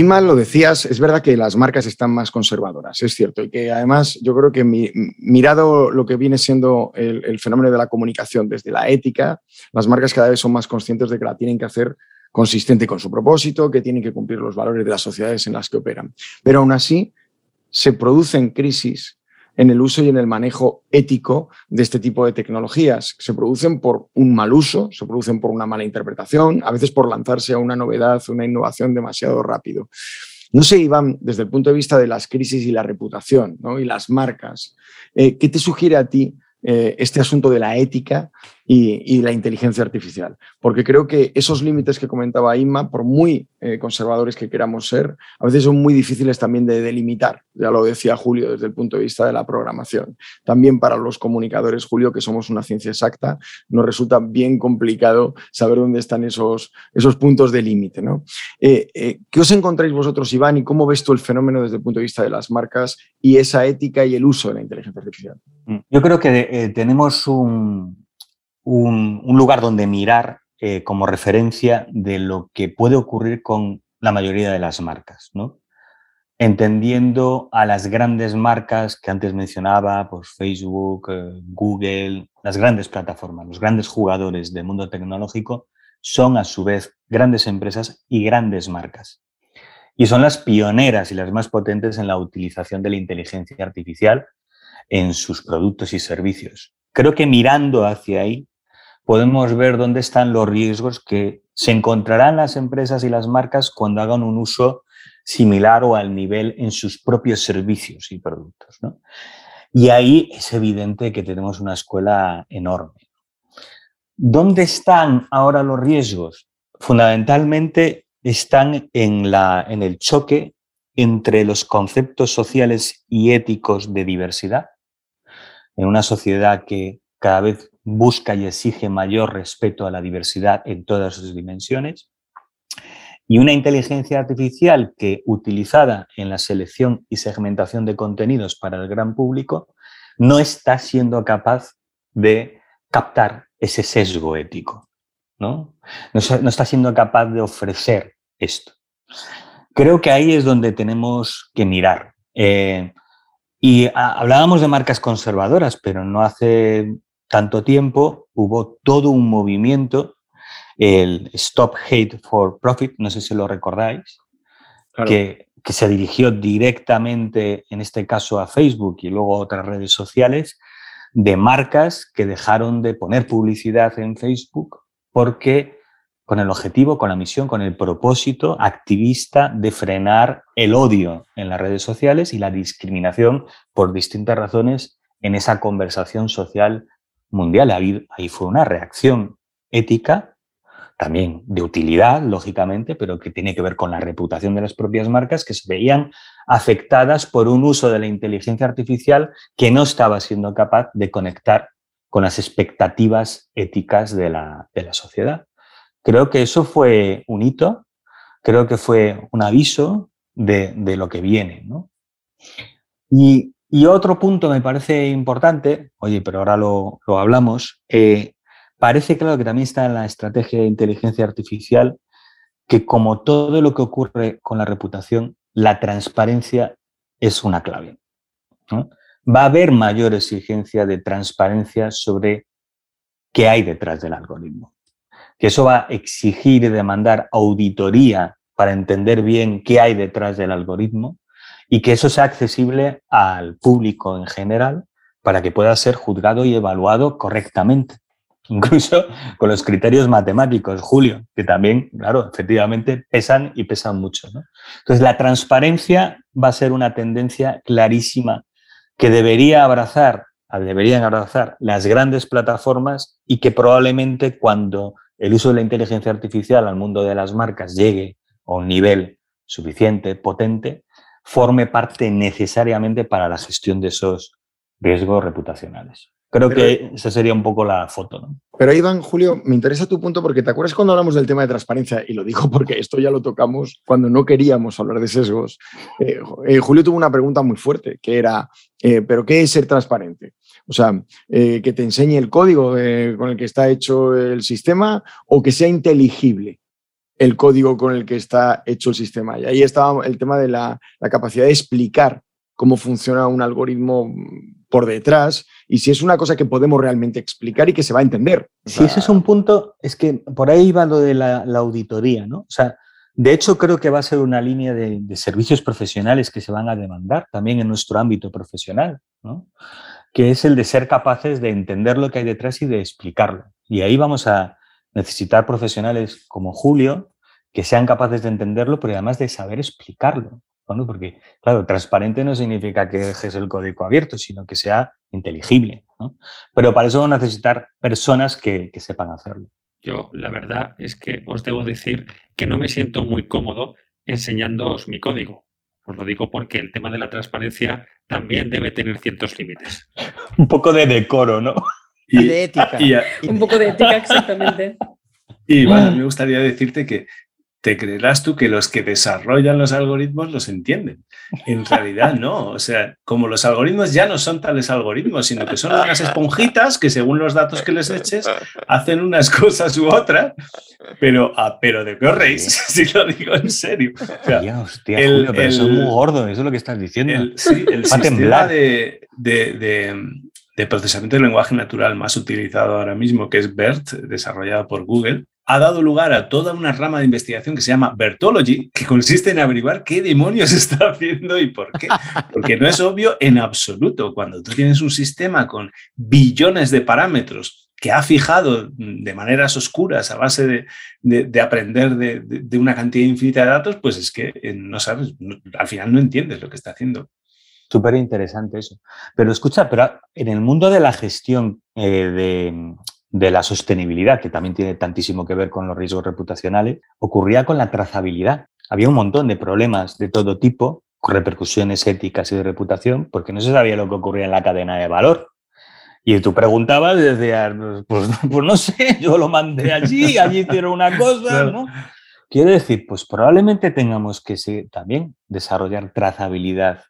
Y mal lo decías, es verdad que las marcas están más conservadoras, es cierto, y que además yo creo que mirado lo que viene siendo el, fenómeno de la comunicación desde la ética, las marcas cada vez son más conscientes de que la tienen que hacer consistente con su propósito, que tienen que cumplir los valores de las sociedades en las que operan. Pero aún así, se producen crisis en el uso y en el manejo ético de este tipo de tecnologías. Se producen por un mal uso, se producen por una mala interpretación, a veces por lanzarse a una novedad, una innovación demasiado rápido. No sé, Iván, desde el punto de vista de las crisis y la reputación y las marcas, eh, ¿qué te sugiere a ti eh, este asunto de la ética y, la inteligencia artificial. Porque creo que esos límites que comentaba Inma, por muy eh, conservadores que queramos ser, a veces son muy difíciles también de delimitar. Ya lo decía Julio desde el punto de vista de la programación. También para los comunicadores, Julio, que somos una ciencia exacta, nos resulta bien complicado saber dónde están esos, esos puntos de límite. ¿no? Eh, ¿Qué os encontráis vosotros, Iván, y cómo ves tú el fenómeno desde el punto de vista de las marcas y esa ética y el uso de la inteligencia artificial? Yo creo que tenemos un, un, lugar donde mirar eh, como referencia de lo que puede ocurrir con la mayoría de las marcas, ¿no? entendiendo a las grandes marcas que antes mencionaba, pues Facebook, eh, Google, las grandes plataformas, los grandes jugadores del mundo tecnológico, son a su vez grandes empresas y grandes marcas. Y son las pioneras y las más potentes en la utilización de la inteligencia artificial en sus productos y servicios. Creo que mirando hacia ahí podemos ver dónde están los riesgos que se encontrarán las empresas y las marcas cuando hagan un uso similar o al nivel en sus propios servicios y productos. Y ahí es evidente que tenemos una escuela enorme. ¿Dónde están ahora los riesgos? Fundamentalmente están en, la, en el choque entre los conceptos sociales y éticos de diversidad, en una sociedad que cada vez busca y exige mayor respeto a la diversidad en todas sus dimensiones. Y una inteligencia artificial que, utilizada en la selección y segmentación de contenidos para el gran público, no está siendo capaz de captar ese sesgo ético. No, no, está siendo capaz de ofrecer esto. Creo que ahí es donde tenemos que mirar. Eh, y hablábamos de marcas conservadoras, pero no hace tanto tiempo hubo todo un movimiento, el Stop Hate for Profit, no sé si lo recordáis, que, que, se dirigió directamente, en este caso, a Facebook y luego a otras redes sociales, de marcas que dejaron de poner publicidad en Facebook porque con el objetivo, con la misión, con el propósito activista de frenar el odio en las redes sociales y la discriminación por distintas razones en esa conversación social mundial. Ahí fue una reacción ética, también de utilidad, lógicamente, pero que tiene que ver con la reputación de las propias marcas que se veían afectadas por un uso de la inteligencia artificial que no estaba siendo capaz de conectar con las expectativas éticas de la, sociedad. Creo que eso fue un hito, creo que fue un aviso de, lo que viene. Y y otro punto me parece importante, oye, pero ahora lo, hablamos, eh, parece claro que también está en la estrategia de inteligencia artificial que como todo lo que ocurre con la reputación, la transparencia es una clave. Va a haber mayor exigencia de transparencia sobre qué hay detrás del algoritmo. Que eso va a exigir y demandar auditoría para entender bien qué hay detrás del algoritmo y que eso sea accesible al público en general para que pueda ser juzgado y evaluado correctamente incluso con los criterios matemáticos, Julio, que también, claro, efectivamente pesan y pesan mucho. Entonces, la transparencia va a ser una tendencia clarísima que debería abrazar, deberían abrazar las grandes plataformas y que probablemente cuando el uso de la inteligencia artificial al mundo de las marcas llegue a un nivel suficiente, potente, forme parte necesariamente para la gestión de esos riesgos reputacionales. Creo que esa sería un poco la foto. ¿no? Pero Iván, Julio, me interesa tu punto porque te acuerdas cuando hablamos del tema de transparencia, y lo digo porque esto ya lo tocamos cuando no queríamos hablar de sesgos. Eh, eh, Julio tuvo una pregunta muy fuerte, que era, eh, ¿pero qué es ser transparente? O sea, que te enseñe el código con el que está hecho el sistema o que sea inteligible el código con el que está hecho el sistema. Y ahí estaba el tema de la, la capacidad de explicar cómo funciona un algoritmo por detrás y si es una cosa que podemos realmente explicar y que se va a entender. Si ese es un punto, es que por ahí va lo de la, auditoría, ¿no? O sea, de hecho creo que va a ser una línea de, servicios profesionales que se van a demandar también en nuestro ámbito profesional, ¿no? Que es el de ser capaces de entender lo que hay detrás y de explicarlo. Y ahí vamos a necesitar profesionales como Julio que sean capaces de entenderlo, pero además de saber explicarlo. Porque, claro, transparente no significa que dejes el código abierto, sino que sea inteligible. Pero para eso van a necesitar personas que, sepan hacerlo. Yo, la verdad es que os debo decir que no me siento muy cómodo enseñándoos mi código. Os lo digo porque el tema de la transparencia también debe tener ciertos límites. Un poco de decoro, ¿no? Y de ética. Un poco de ética, exactamente. Y bueno, me gustaría decirte que te creerás tú que los que desarrollan los algoritmos los entienden. En realidad no, o sea, como los algoritmos ya no son tales algoritmos, sino que son unas esponjitas que según los datos que les eches hacen unas cosas u otras, pero, ah, pero de qué os reís, si lo digo en serio. hostia, el, pero eso es muy gordo, eso es lo que estás diciendo. El, sí, el sistema de, de, de procesamiento de lenguaje natural más utilizado ahora mismo, que es BERT, desarrollado por Google, ha dado lugar a toda una rama de investigación que se llama Bertology, que consiste en averiguar qué demonios está haciendo y por qué. Porque no es obvio en absoluto. Cuando tú tienes un sistema con billones de parámetros que ha fijado de maneras oscuras a base de, aprender de, una cantidad infinita de datos, pues es que eh, no sabes, al final no entiendes lo que está haciendo. Súper interesante eso. Pero escucha, pero en el mundo de la gestión eh, de, de la sostenibilidad, que también tiene tantísimo que ver con los riesgos reputacionales, ocurría con la trazabilidad. Había un montón de problemas de todo tipo, con repercusiones éticas y de reputación, porque no se sabía lo que ocurría en la cadena de valor. Y tú preguntabas y decías, pues, pues no sé, yo lo mandé allí, allí hicieron una cosa, ¿no? Quiero decir, pues probablemente tengamos que también desarrollar trazabilidad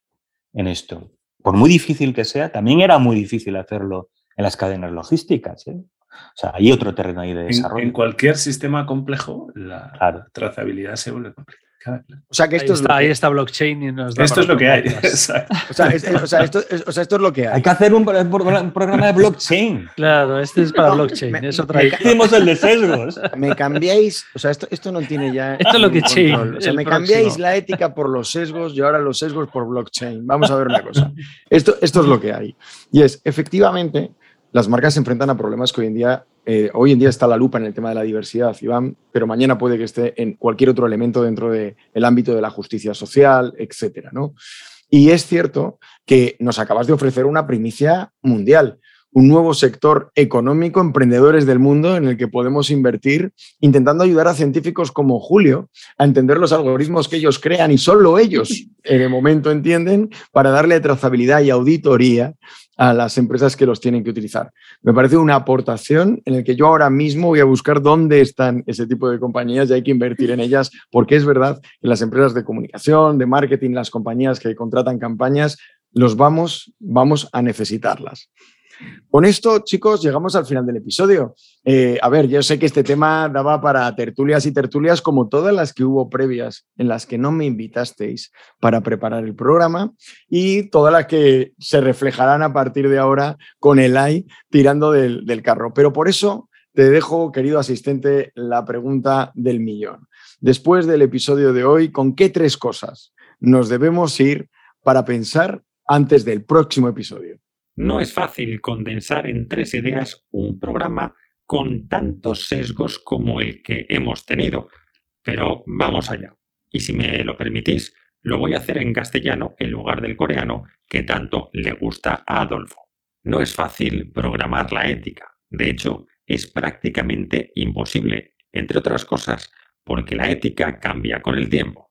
en esto. Por muy difícil que sea, también era muy difícil hacerlo en las cadenas logísticas. ¿eh? O sea, hay otro terreno ahí de desarrollo. En, cualquier sistema complejo, la trazabilidad se vuelve complicada. O sea, que esto ahí, es está, ahí está blockchain y nos da Esto es lo que hay. O sea, esto, es lo que hay. Hay que hacer un, programa de blockchain. Claro, este es para blockchain. es otra Hicimos el de sesgos. Me cambiáis, o sea, esto, esto no tiene ya. Esto es lo que chain. O sea, me cambiáis la ética por los sesgos y ahora los sesgos por blockchain. Vamos a ver una cosa. Esto, esto es lo que hay. Y es, efectivamente, las marcas se enfrentan a problemas que hoy en día, eh, hoy en día está la lupa en el tema de la diversidad, Iván, pero mañana puede que esté en cualquier otro elemento dentro del ámbito de la justicia social, etcétera, ¿no? Y es cierto que nos acabas de ofrecer una primicia mundial, un nuevo sector económico, emprendedores del mundo, en el que podemos invertir, intentando ayudar a científicos como Julio a entender los algoritmos que ellos crean y solo ellos en el momento entienden para darle trazabilidad y auditoría a las empresas que los tienen que utilizar. Me parece una aportación en la que yo ahora mismo voy a buscar dónde están ese tipo de compañías y hay que invertir en ellas, porque es verdad que las empresas de comunicación, de marketing, las compañías que contratan campañas, los vamos, vamos a necesitarlas. Con esto, chicos, llegamos al final del episodio. Eh, a ver, yo sé que este tema daba para tertulias y tertulias como todas las que hubo previas en las que no me invitasteis para preparar el programa y todas las que se reflejarán a partir de ahora con el AI tirando del, del carro. Pero por eso te dejo, querido asistente, la pregunta del millón. Después del episodio de hoy, ¿con qué tres cosas nos debemos ir para pensar antes del próximo episodio? No es fácil condensar en tres ideas un programa con tantos sesgos como el que hemos tenido, pero vamos allá. Y si me lo permitís, lo voy a hacer en castellano en lugar del coreano que tanto le gusta a Adolfo. No es fácil programar la ética. De hecho, es prácticamente imposible, entre otras cosas, porque la ética cambia con el tiempo.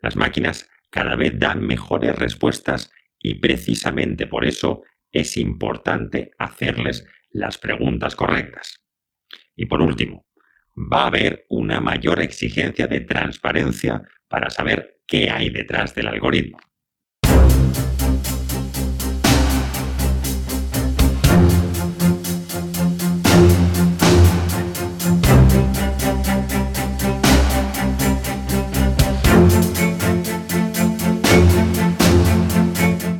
Las máquinas cada vez dan mejores respuestas y precisamente por eso es importante hacerles las preguntas correctas. Y por último, va a haber una mayor exigencia de transparencia para saber qué hay detrás del algoritmo.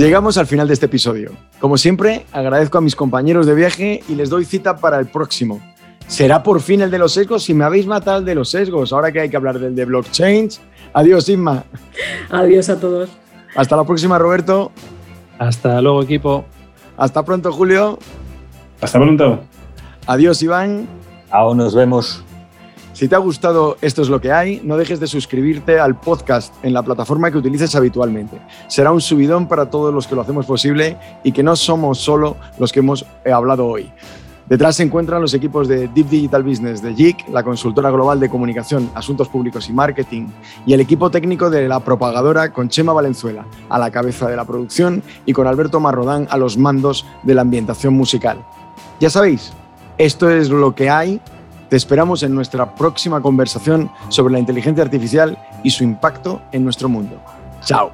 Llegamos al final de este episodio. Como siempre, agradezco a mis compañeros de viaje y les doy cita para el próximo. Será por fin el de los sesgos si me habéis matado el de los sesgos. Ahora que hay que hablar del de blockchain. Adiós, Inma. Adiós a todos. Hasta la próxima, Roberto. Hasta luego, equipo. Hasta pronto, Julio. Hasta pronto. Adiós, Iván. Aún nos vemos. Si te ha gustado Esto es lo que hay, no dejes de suscribirte al podcast en la plataforma que utilices habitualmente. Será un subidón para todos los que lo hacemos posible y que no somos solo los que hemos eh, hablado hoy. Detrás se encuentran los equipos de Deep Digital Business de JIC, la consultora global de comunicación, asuntos públicos y marketing, y el equipo técnico de la propagadora con Chema Valenzuela a la cabeza de la producción y con Alberto Marrodán a los mandos de la ambientación musical. Ya sabéis, esto es lo que hay te esperamos en nuestra próxima conversación sobre la inteligencia artificial y su impacto en nuestro mundo. Chao.